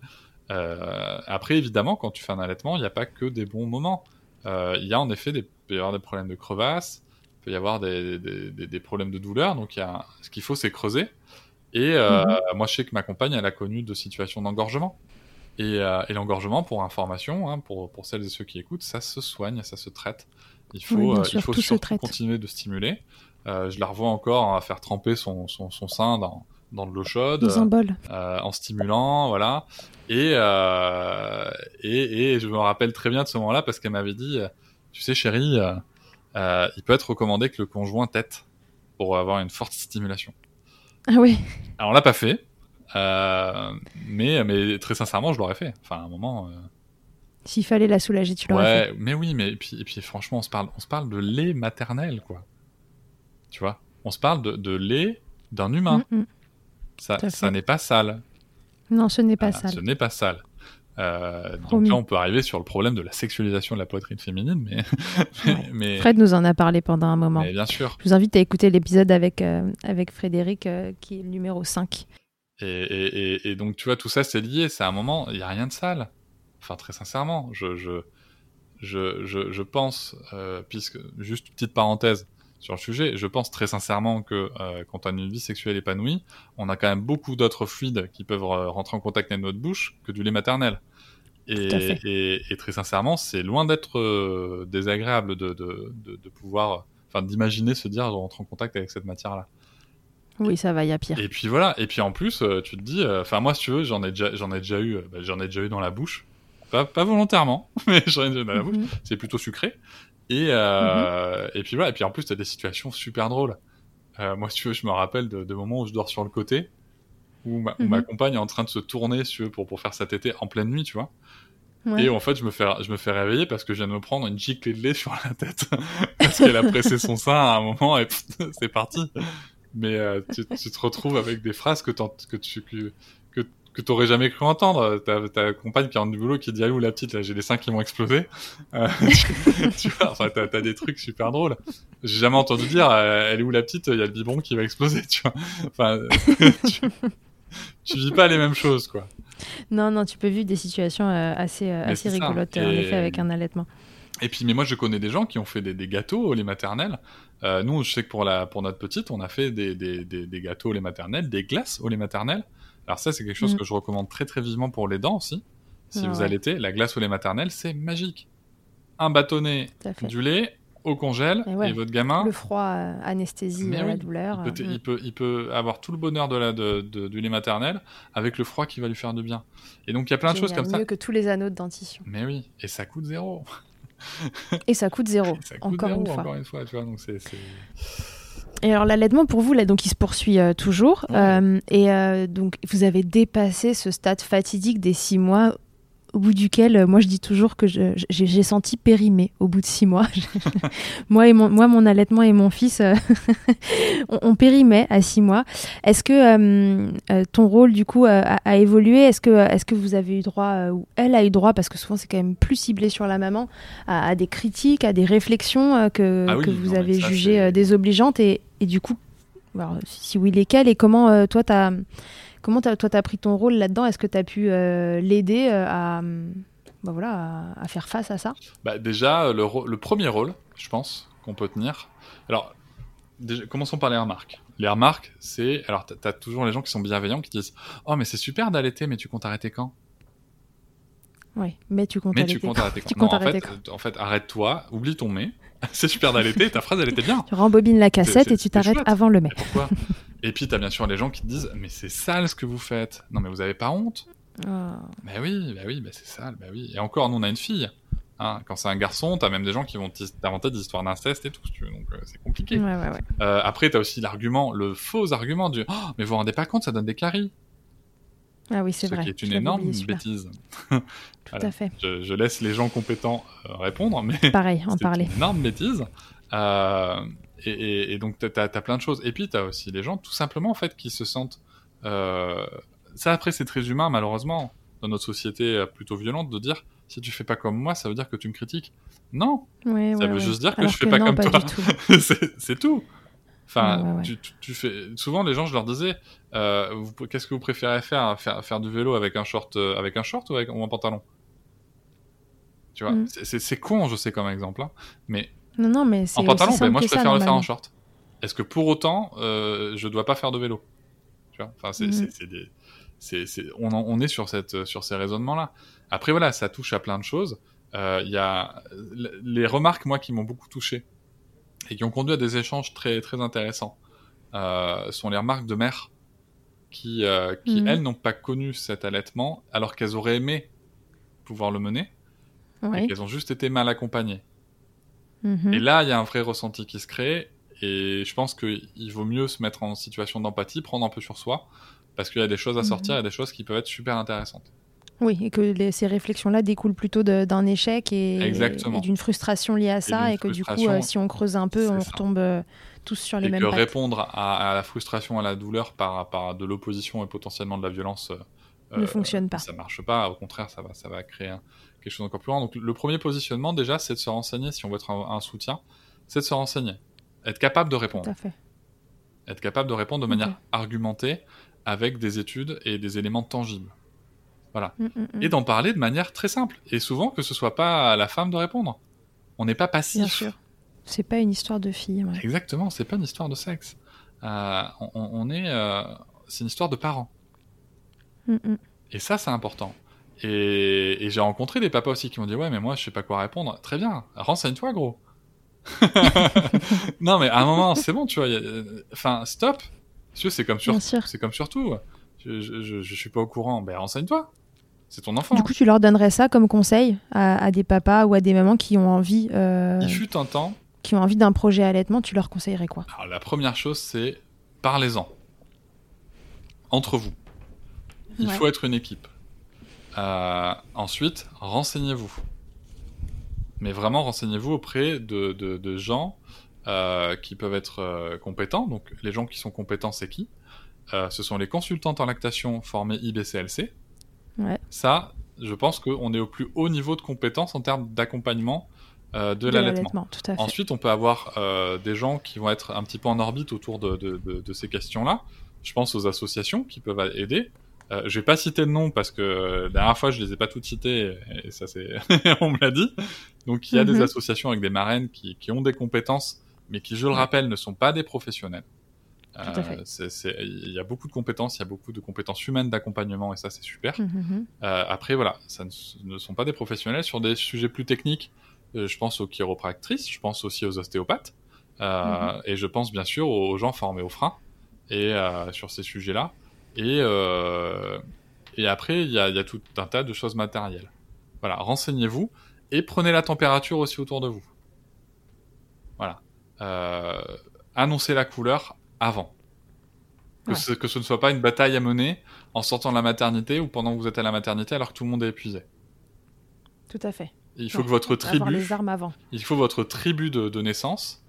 Euh, après, évidemment, quand tu fais un allaitement, il n'y a pas que des bons moments. Euh, Il y a en effet des, peut y avoir des problèmes de crevasse, il peut y avoir des, des, des, des problèmes de douleur. Donc, il y a, ce qu'il faut, c'est creuser. Et euh, moi, je sais que ma compagne, elle a connu de situations d'engorgement. Et, euh, et l'engorgement, pour information, hein, pour, pour celles et ceux qui écoutent, ça se soigne, ça se traite. Il faut, Oui, euh, sûr, il faut surtout continuer de stimuler. Euh, je la revois encore à faire tremper son, son, son sein dans, dans de l'eau chaude Dans un bol. euh, en stimulant, voilà. Et, euh, et, et je me rappelle très bien de ce moment-là parce qu'elle m'avait dit, euh, tu sais chérie, euh, il peut être recommandé que le conjoint tète pour avoir une forte stimulation. Ah oui. Alors on l'a pas fait, mais, mais très sincèrement je l'aurais fait. Enfin à un moment, S'il fallait la soulager, tu l'aurais fait. mais oui, mais et puis, et puis franchement on se parle, on se parle de lait maternel quoi. Tu vois, on se parle de, de lait d'un humain. Mm, mm. Ça, à ça n'est pas sale. Non, ce n'est pas Voilà, sale. Ce n'est pas sale. Euh, donc là, on peut arriver sur le problème de la sexualisation de la poitrine féminine, mais, Ouais. mais, Fred nous en a parlé pendant un moment. mais bien sûr. Je vous invite à écouter l'épisode avec, euh, avec Frédéric, euh, qui est le numéro 5. Et, et, et, et donc, tu vois, tout ça, c'est lié. C'est un moment, il n'y a rien de sale. Enfin, très sincèrement, je, je, je, je, pense, puisque, juste petite parenthèse sur le sujet, je pense très sincèrement que euh, quand on a une vie sexuelle épanouie, on a quand même beaucoup d'autres fluides qui peuvent euh, rentrer en contact avec notre bouche que du lait maternel. Et, et, et très sincèrement, c'est loin d'être euh, désagréable de, de, de, de pouvoir, enfin, d'imaginer se dire, je rentre en contact avec cette matière-là. Oui, ça va, y a pire. Et puis voilà, et puis en plus, tu te dis, enfin moi si tu veux, j'en ai déjà, j'en ai déjà eu, bah, j'en ai déjà eu dans la bouche, pas, pas volontairement, mais j'en ai déjà eu dans la bouche. Mhm. C'est plutôt sucré. Et euh, et puis voilà, et puis en plus t'as des situations super drôles. Euh, moi si tu veux, je me rappelle de, de moments où je dors sur le côté, où ma, où ma Mhm. compagne est en train de se tourner, si tu veux, pour pour faire sa tétée en pleine nuit, tu vois. Ouais. Et en fait, je me fais, je me fais réveiller parce que je viens de me prendre une giclée de lait sur la tête. parce qu'elle a pressé son sein à un moment et c'est parti. Mais euh, tu, tu te retrouves avec des phrases que, que tu que, que, t'aurais jamais cru entendre. Ta, ta compagne qui rentre du boulot qui dit Allô la petite, là j'ai les seins qui vont exploser. Euh, tu, tu vois, enfin t'as, des trucs super drôles. J'ai jamais entendu dire euh, Elle est où la petite Il y a le biberon qui va exploser, tu vois. Enfin, tu, tu vis pas les mêmes choses, quoi. Non, non, tu peux vivre des situations euh, assez, euh, assez rigolotes, en Et- effet, avec un allaitement. Et puis, mais moi, je connais des gens qui ont fait des, des gâteaux au lait maternel. Euh, nous, je sais que pour, la, pour notre petite, on a fait des, des, des, des gâteaux au lait maternel, des glaces au lait maternel. Alors ça, c'est quelque chose Mm. que je recommande très très vivement pour les dents aussi. Si Ah vous ouais. allaitez, la glace au lait maternel, c'est magique. Un bâtonnet, du lait, au congèle, Et et, ouais. votre gamin, Le froid, euh, anesthésie, euh, la douleur. il peut, euh, il, peut, il peut avoir tout le bonheur de la, de, de- du lait maternel avec le froid qui va lui faire du bien. Et donc, il y a plein de choses comme ça. Mieux que tous les anneaux de dentition. Mais oui, et ça coûte zéro. Et ça coûte zéro, Ça coûte encore zéro, une fois. encore une fois, tu vois. Donc, c'est. Et alors l'allaitement pour vous, là, donc il se poursuit euh, toujours. Ouais. Euh, et euh, donc vous avez dépassé ce stade fatidique des six mois, au bout duquel, euh, moi je dis toujours que j'ai senti périmé au bout de six mois. moi et mon, moi mon allaitement et mon fils, euh, on, on périmait à six mois. Est-ce que euh, ton rôle du coup a, a évolué? Est-ce que vous avez eu droit ou elle a eu droit parce que souvent c'est quand même plus ciblé sur la maman à, à des critiques, à des réflexions que, Ah oui, que non, vous avez jugées désobligeantes? Et, et du coup alors, si oui, lesquels et comment euh, toi t'as comment toi t'as pris ton rôle là-dedans? Est-ce que t'as pu euh, l'aider euh, à bah voilà à, à faire face à ça? Bah, déjà, le, rô- le premier rôle, je pense, qu'on peut tenir. Alors, déjà, commençons par les remarques. Les remarques, c'est. Alors, t'as- t'as toujours les gens qui sont bienveillants qui disent Oh, mais c'est super d'allaiter, mais tu comptes arrêter quand? Oui, mais tu comptes Mais arrêter tu comptes arrêter quand Tu Non, comptes en fait, arrêter quand en fait, arrête-toi, oublie ton mais. c'est super d'allaiter, ta phrase, elle était bien. Tu rembobines la cassette et tu t'arrêtes avant le mai. Pourquoi Et puis, t'as bien sûr les gens qui te disent Mais c'est sale ce que vous faites. Non, mais vous avez pas honte Ah. Bah oui, bah oui, bah c'est sale, bah oui. Et encore, nous, on a une fille. Hein, quand c'est un garçon, t'as même des gens qui vont t'inventer des histoires d'inceste et tout, si tu veux, donc euh, c'est compliqué. Ouais, ouais, ouais. Euh, après, t'as aussi l'argument, le faux argument du oh, mais vous vous rendez pas compte, ça donne des caries. Ah oui, c'est ce vrai. qui est une énorme bêtise. Tout Voilà. à fait. Je, je laisse les gens compétents euh, répondre, mais Pareil, en c'est parler. une énorme bêtise. Euh, et, et- et donc, tu as, plein de choses. Et puis, tu as aussi les gens, tout simplement, en fait, qui se sentent... euh, Ça, après, c'est très humain, malheureusement, dans notre société plutôt violente, de dire, si tu fais pas comme moi, ça veut dire que tu me critiques. Non, Ouais, ça ouais, veut ouais. juste dire que Alors je fais pas non, comme pas toi. c'est tout. Enfin, tu fais. Souvent, les gens, je leur disais, euh, qu'est-ce que vous préférez faire, faire Faire du vélo avec un short, euh, avec un short ou avec ou un pantalon? Tu vois, Mm. c'est- con, je sais comme exemple, hein, mais Non, non, mais en pantalon, simple moi, je ça, préfère le faire en short. Est-ce que pour autant, euh, je dois pas faire de vélo? Tu vois, enfin, c'est c'est- on, en- on est sur cette, sur ces raisonnements-là. Après, voilà, ça touche à plein de choses. Euh, Il y a les remarques, moi, qui m'ont beaucoup touché et qui ont conduit à des échanges très, très intéressants. euh, sont les remarques de mères qui, euh, qui Mhm. elles, n'ont pas connu cet allaitement alors qu'elles auraient aimé pouvoir le mener et Oui. qu'elles ont juste été mal accompagnées. Mhm. Et là, il y a un vrai ressenti qui se crée. Et je pense qu'il vaut mieux se mettre en situation d'empathie, prendre un peu sur soi, parce qu'il y a des choses à sortir, il y a des choses qui peuvent être super intéressantes. Oui, et que les- ces réflexions-là découlent plutôt d'un échec et, et d'une frustration liée à ça, et, que du coup, euh, si on creuse un peu, on retombe euh, tous sur les et mêmes que répondre à, à la frustration, à la douleur par, par de l'opposition et potentiellement de la violence euh, Ne euh, fonctionne pas. Ça marche pas. Au contraire, ça va, ça va créer un- quelque chose d'encore plus grand. Donc, le premier positionnement, déjà, c'est de se renseigner. Si on veut être un, un soutien, c'est de se renseigner, être capable de répondre. Tout à fait. être capable de répondre de manière argumentée avec des études et des éléments tangibles. Voilà. Mm, mm, mm. Et d'en parler de manière très simple. Et souvent que ce soit pas à la femme de répondre. On n'est pas passif. Bien sûr. C'est pas une histoire de fille. ouais. Exactement, c'est pas une histoire de sexe. Euh, on, on est, euh, c'est une histoire de parents. Mm, mm. Et ça, c'est important. Et, et j'ai rencontré des papas aussi qui m'ont dit ouais, mais moi, je sais pas quoi répondre. Très bien, renseigne-toi, gros. non, mais à un moment, c'est bon, tu vois. a- euh, Enfin, stop. C'est comme sur, c'est comme sur tout. Je, je, je, je suis pas au courant. Ben, renseigne-toi. C'est ton enfant. Du coup, tu leur donnerais ça comme conseil à, à des papas ou à des mamans qui ont envie, euh, Il fut un temps. Qui ont envie d'un projet allaitement. Tu leur conseillerais quoi? Alors, la première chose, c'est parlez-en. Entre vous. Il Ouais. faut être une équipe. Euh, ensuite, renseignez-vous. Mais vraiment, renseignez-vous auprès de, de- de gens euh, qui peuvent être euh, compétents. Donc, les gens qui sont compétents, c'est qui? Ce sont les consultantes en lactation formées IBCLC. Ouais. Ça, je pense qu'on est au plus haut niveau de compétence en termes d'accompagnement euh, de, De l'allaitement. Ensuite, on peut avoir euh, des gens qui vont être un petit peu en orbite autour de, de- de- de ces questions-là. Je pense aux associations qui peuvent aider. Euh, je vais pas citer de nom parce que euh, la dernière fois je les ai pas toutes citées et ça c'est on me l'a dit. Donc il y a Mhm. des associations avec des marraines qui, qui ont des compétences mais qui je le Ouais. rappelle ne sont pas des professionnels. Il y a beaucoup de compétences, il y a beaucoup de compétences humaines d'accompagnement et ça c'est super. Mhm, mhm. Euh, après, voilà, ça ne, ne sont pas des professionnels sur des sujets plus techniques. Euh, je pense aux chiropractrices, je pense aussi aux ostéopathes, euh, et je pense bien sûr aux gens formés au frein et euh, sur ces sujets-là. Et, euh, et après, il y a, il y a tout un tas de choses matérielles. Voilà, renseignez-vous et prenez la température aussi autour de vous. Voilà. Annoncez la couleur avant. Que, Ouais. ce, que ce ne soit pas une bataille à mener en sortant de la maternité ou pendant que vous êtes à la maternité alors que tout le monde est épuisé. Tout à fait. Il faut Ouais, que votre tribu, les armes avant. il faut votre tribu de, de naissance,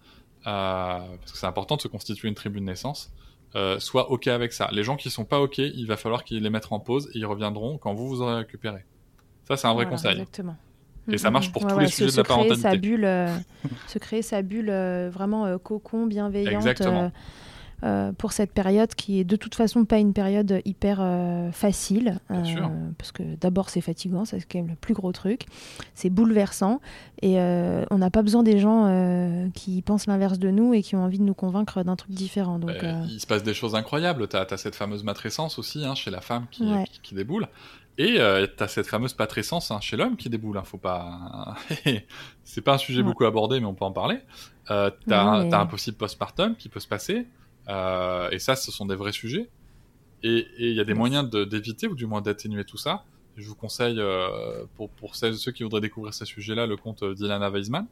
euh, parce que c'est important de se constituer une tribu de naissance, euh, soit ok avec ça. Les gens qui sont pas ok, il va falloir qu'ils les mettent en pause et ils reviendront quand vous vous aurez récupéré. Ça c'est un vrai Voilà, conseil. Exactement. Et ça marche pour Ouais, tous ouais, les se- sujets de se la créer sa parentalité. bulle, euh, se créer sa bulle euh, vraiment cocon, bienveillante Exactement. Euh, euh, pour cette période qui est de toute façon pas une période hyper euh, facile. Bien sûr. Parce que d'abord c'est fatigant, c'est quand même le plus gros truc. C'est bouleversant et euh, on n'a pas besoin des gens euh, qui pensent l'inverse de nous et qui ont envie de nous convaincre d'un truc différent. Donc, Euh, euh, Il se passe des choses incroyables. T'as as cette fameuse matrescence aussi hein, chez la femme qui, Ouais. qui, qui déboule. Et euh, t'as cette fameuse patrescence hein, chez l'homme qui déboule. Hein. Faut pas. c'est pas un sujet Ouais. beaucoup abordé, mais on peut en parler. Euh, mais- t'as un possible postpartum qui peut se passer. Euh, et ça, ce sont des vrais sujets. Et il y a des moyens de- d'éviter ou du moins d'atténuer tout ça. Je vous conseille, euh, pour, pour celles ceux qui voudraient découvrir ces sujets-là, le compte d'Ilana Weisman,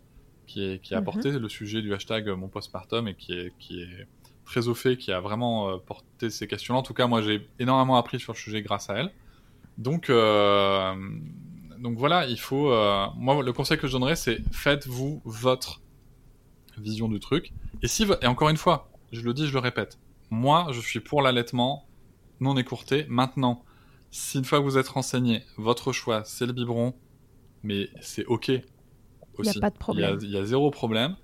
qui, est, qui a Mhm. apporté le sujet du hashtag mon postpartum et qui est, qui est très au fait, qui a vraiment euh, porté ces questions-là. En tout cas, moi, j'ai énormément appris sur le sujet grâce à elle. Donc, donc voilà, il faut. Moi, le conseil que je donnerais, c'est faites-vous votre vision du truc. Et si, et encore une fois, je le dis, je le répète. Moi, je suis pour l'allaitement non écourté. Maintenant, si une fois que vous êtes renseigné, votre choix, c'est le biberon, mais c'est ok. Il n'y a pas de problème. Il y, a zéro problème.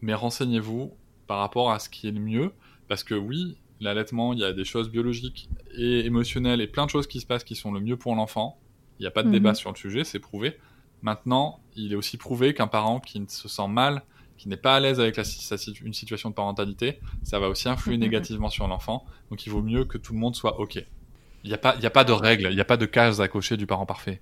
Mais renseignez-vous par rapport à ce qui est le mieux. Parce que oui, l'allaitement, il y a des choses biologiques et émotionnelles et plein de choses qui se passent qui sont le mieux pour l'enfant. Il n'y a pas de débat Mhm. sur le sujet, c'est prouvé. Maintenant, il est aussi prouvé qu'un parent qui se sent mal, qui n'est pas à l'aise avec la, sa une situation de parentalité, ça va aussi influer négativement sur l'enfant. Donc il vaut mieux que tout le monde soit OK. Il n'y a, pas- il y a pas de règle, il n'y a pas de case à cocher du parent parfait.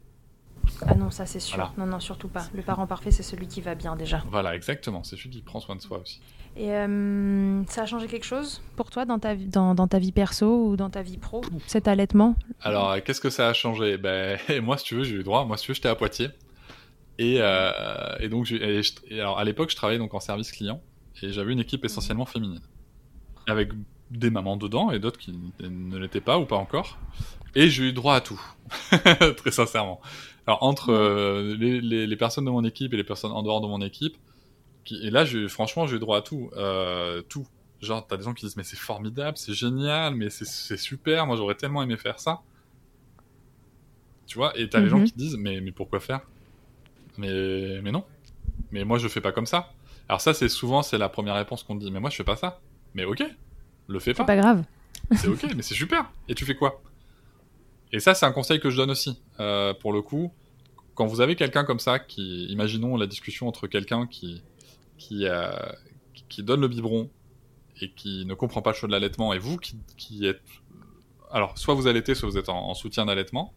Ah non, ça c'est sûr. Voilà. Non, non, surtout pas. Le parent parfait, c'est celui qui va bien déjà. Voilà, exactement. C'est celui qui prend soin de soi aussi. Et euh, ça a changé quelque chose pour toi dans ta, vie- dans, dans ta vie perso ou dans ta vie pro, cet allaitement? Alors, euh, qu'est-ce que ça a changé? Ben, moi, si tu veux, j'ai eu droit. Moi, si tu veux, j'étais à Poitiers. Et, euh, et donc, j'ai- et je- et alors, à l'époque, je travaillais donc en service client. Et j'avais une équipe essentiellement féminine. Avec des mamans dedans et d'autres qui ne l'étaient pas ou pas encore. Et j'ai eu droit à tout. Très sincèrement. Alors, entre euh, les, les- les personnes de mon équipe et les personnes en dehors de mon équipe, qui, et là, franchement, j'ai eu droit à tout. Euh, tout. Genre, t'as des gens qui disent, mais c'est formidable, c'est génial, mais c'est- super, moi j'aurais tellement aimé faire ça. Tu vois, et t'as les gens Mhm. qui disent, mais, mais pourquoi faire? Mais, mais non. Mais moi je fais pas comme ça. Alors ça, c'est souvent, c'est la première réponse qu'on te dit, mais moi je fais pas ça. Mais ok, le fais C'est pas. pas grave. C'est ok, mais c'est super. Et tu fais quoi? Et ça, c'est un conseil que je donne aussi. Euh, pour le coup, quand vous avez quelqu'un comme ça, qui, imaginons la discussion entre quelqu'un qui, qui, euh, qui- qui donne le biberon et qui ne comprend pas le choix de l'allaitement, et vous qui, qui êtes, alors soit vous allaitez, soit vous êtes en, en soutien d'allaitement,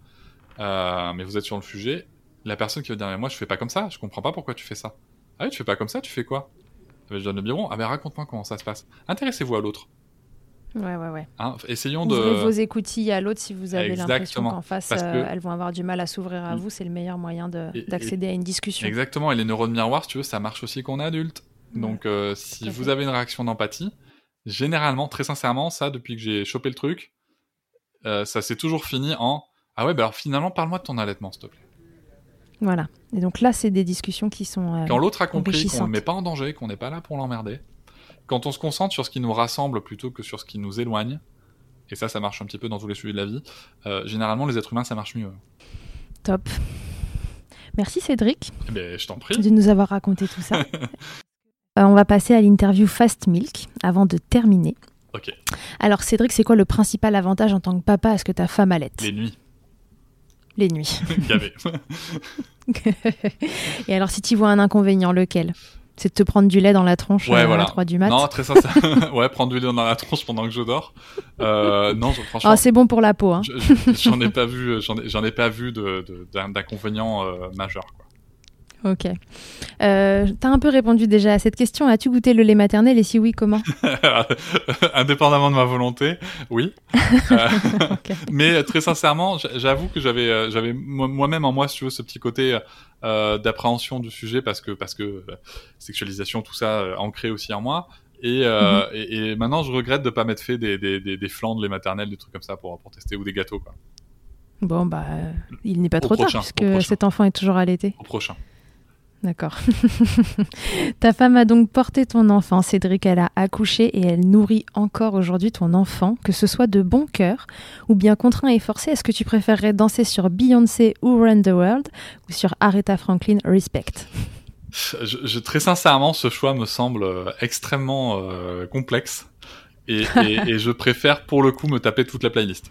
euh, mais vous êtes sur le sujet, la personne qui va dire mais moi je fais pas comme ça, je comprends pas pourquoi tu fais ça. Ah oui, tu fais pas comme ça, tu fais quoi? Ah ben, Je donne le biberon. Ah ben raconte-moi comment ça se passe. Intéressez-vous à l'autre. Ouais, ouais, ouais. Hein. Essayons Ouvrez de. vos écoutilles à l'autre si vous avez l'impression qu'en face, euh, elles vont avoir du mal à s'ouvrir à Mm. vous. C'est le meilleur moyen Et- d'accéder à une discussion. Exactement, et les neurones miroirs, si tu veux, ça marche aussi quand on est adulte. Donc, euh, si vous fait. avez une réaction d'empathie, généralement, très sincèrement, ça, depuis que j'ai chopé le truc, euh, ça s'est toujours fini en Ah ouais, bah alors finalement, parle-moi de ton allaitement, s'il te plaît. Voilà. Et donc là, c'est des discussions qui sont. euh, Quand l'autre a compris qu'on ne met pas en danger, qu'on n'est pas là pour l'emmerder, quand on se concentre sur ce qui nous rassemble plutôt que sur ce qui nous éloigne, et ça, ça marche un petit peu dans tous les sujets de la vie, euh, généralement, les êtres humains, ça marche mieux. Top. Merci Cédric Eh ben, je t'en prie. de nous avoir raconté tout ça. Euh, on va passer à l'interview Fast Milk avant de terminer. Ok, Alors Cédric, c'est quoi le principal avantage en tant que papa à ce que ta femme allaite les nuits, Les nuits. gavé. Et alors si tu vois un inconvénient, lequel? C'est de te prendre du lait dans la tronche Ouais, euh, voilà. à 3 du mat? Non, très sincèrement, ouais, prendre du lait dans la tronche pendant que je dors. Euh, non, je- franchement, Oh, c'est bon pour la peau. Hein. Je- je- J'en ai pas vu, j'en ai, pas vu de, de- d'un- d'inconvénients euh, majeurs. Quoi. Ok. Euh, T'as un peu répondu déjà à cette question. As-tu goûté le lait maternel et si oui, comment Indépendamment de ma volonté, oui. Euh, mais très sincèrement, j'avoue que j'avais, euh, j'avais moi- moi-même en moi, si tu veux, ce petit côté euh, d'appréhension du sujet parce que parce que sexualisation, tout ça ancré aussi en moi. Et, euh, et, et maintenant, je regrette de pas m'être fait des, des, des, des flancs de lait maternel, des trucs comme ça pour, pour tester ou des gâteaux quoi. Bon, bah, il n'est pas Au trop prochain, tard puisque cet enfant est toujours allaité. Au prochain. D'accord. Ta femme a donc porté ton enfant, Cédric. Elle a accouché et elle nourrit encore aujourd'hui ton enfant, que ce soit de bon cœur ou bien contraint et forcé. Est-ce que tu préférerais danser sur Beyoncé ou Run the World ou sur Aretha Franklin Respect? Je, je- très sincèrement, ce choix me semble euh, extrêmement euh, complexe. Et, et, et je préfère pour le coup me taper toute la playlist.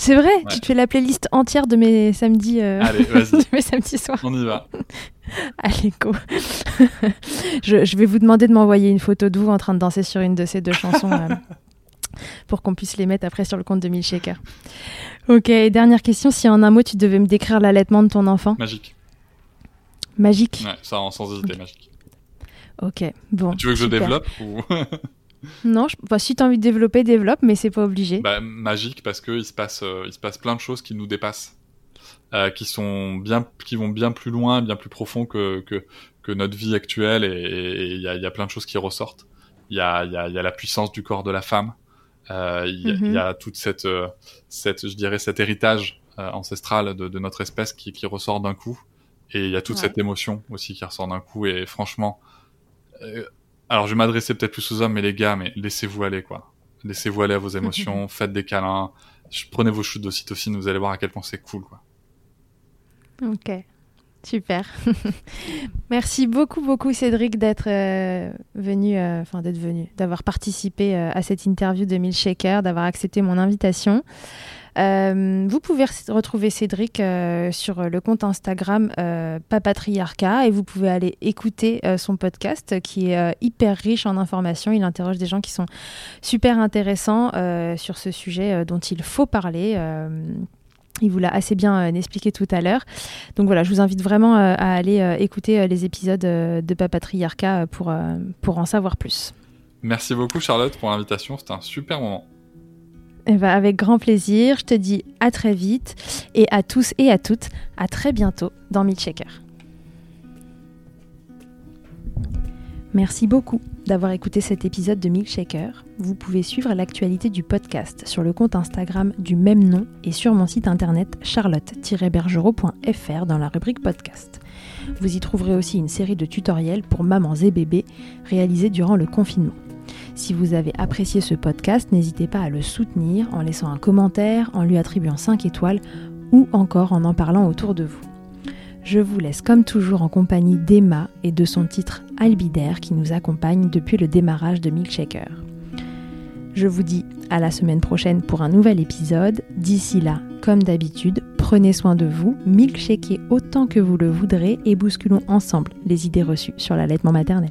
C'est vrai, tu te fais la playlist entière de mes samedis, euh, Allez, de mes samedis soirs. on y va. Allez, go. je, je vais vous demander de m'envoyer une photo de vous en train de danser sur une de ces deux chansons euh, pour qu'on puisse les mettre après sur le compte de Milkshaker. Ok, dernière question. Si en un mot tu devais me décrire l'allaitement de ton enfant? Magique. Magique? Ouais, ça en sans hésiter, magique. Ok, bon. Tu veux que je développe ou? Non, je... bah, si tu as envie de développer, développe, mais c'est pas obligé. bah, Magique parce que il se passe, euh, il se passe plein de choses qui nous dépassent, euh, qui sont bien, qui vont bien plus loin, bien plus profond que que, que notre vie actuelle et il y a, il y a plein de choses qui ressortent. il y a, y, a, y a la puissance du corps de la femme. Euh, il y, y, a toute cette, cette, je dirais, cet héritage ancestral de, de, notre espèce qui, qui ressort d'un coup. Et il y a toute ouais. cette émotion aussi qui ressort d'un coup. Et franchement, alors je vais m'adresser peut-être plus aux hommes, mais les gars, mais laissez-vous aller, quoi. Laissez-vous aller à vos émotions, faites des câlins, prenez vos shoots d'ocytocine, vous allez voir à quel point c'est cool, quoi. Ok, super. Merci beaucoup, beaucoup Cédric d'être euh, venu, enfin euh, d'être venu, d'avoir participé euh, à cette interview de Milkshaker, d'avoir accepté mon invitation. Euh, vous pouvez retrouver Cédric euh, sur le compte Instagram euh, Papatriarcat et vous pouvez aller écouter euh, son podcast qui est hyper riche en informations. Il interroge des gens qui sont super intéressants sur ce sujet dont il faut parler. Il vous l'a assez bien expliqué tout à l'heure. Donc voilà, je vous invite vraiment à aller écouter les épisodes de Papatriarcat pour, pour en savoir plus. Merci beaucoup Charlotte pour l'invitation, c'était un super moment. Eh ben, avec grand plaisir, je te dis à très vite et à tous et à toutes, à très bientôt dans Milkshaker. Merci beaucoup d'avoir écouté cet épisode de Milkshaker. Vous pouvez suivre l'actualité du podcast sur le compte Instagram du même nom et sur mon site internet charlotte-bergerot.fr dans la rubrique podcast. Vous y trouverez aussi une série de tutoriels pour mamans et bébés réalisés durant le confinement. Si vous avez apprécié ce podcast, n'hésitez pas à le soutenir en laissant un commentaire, en lui attribuant 5 étoiles ou encore en en parlant autour de vous. Je vous laisse comme toujours en compagnie d'Emma et de son titre Albidaire qui nous accompagne depuis le démarrage de Milkshaker. Je vous dis à la semaine prochaine pour un nouvel épisode. D'ici là, comme d'habitude, prenez soin de vous, milkshakez autant que vous le voudrez et bousculons ensemble les idées reçues sur l'allaitement maternel.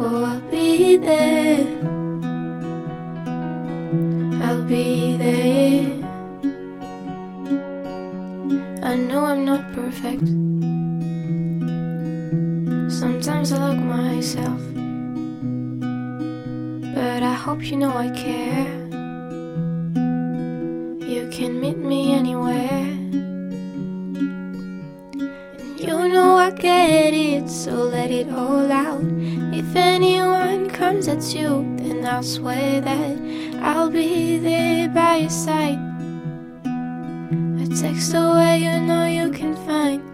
Oh, I'll be there. I'll be there. I know I'm not perfect. Sometimes I look myself. But I hope you know I care. You can meet me anywhere. You know I get it, so let it all out. If anyone comes at you, then I'll swear that I'll be there by your side. A text away, you know you can find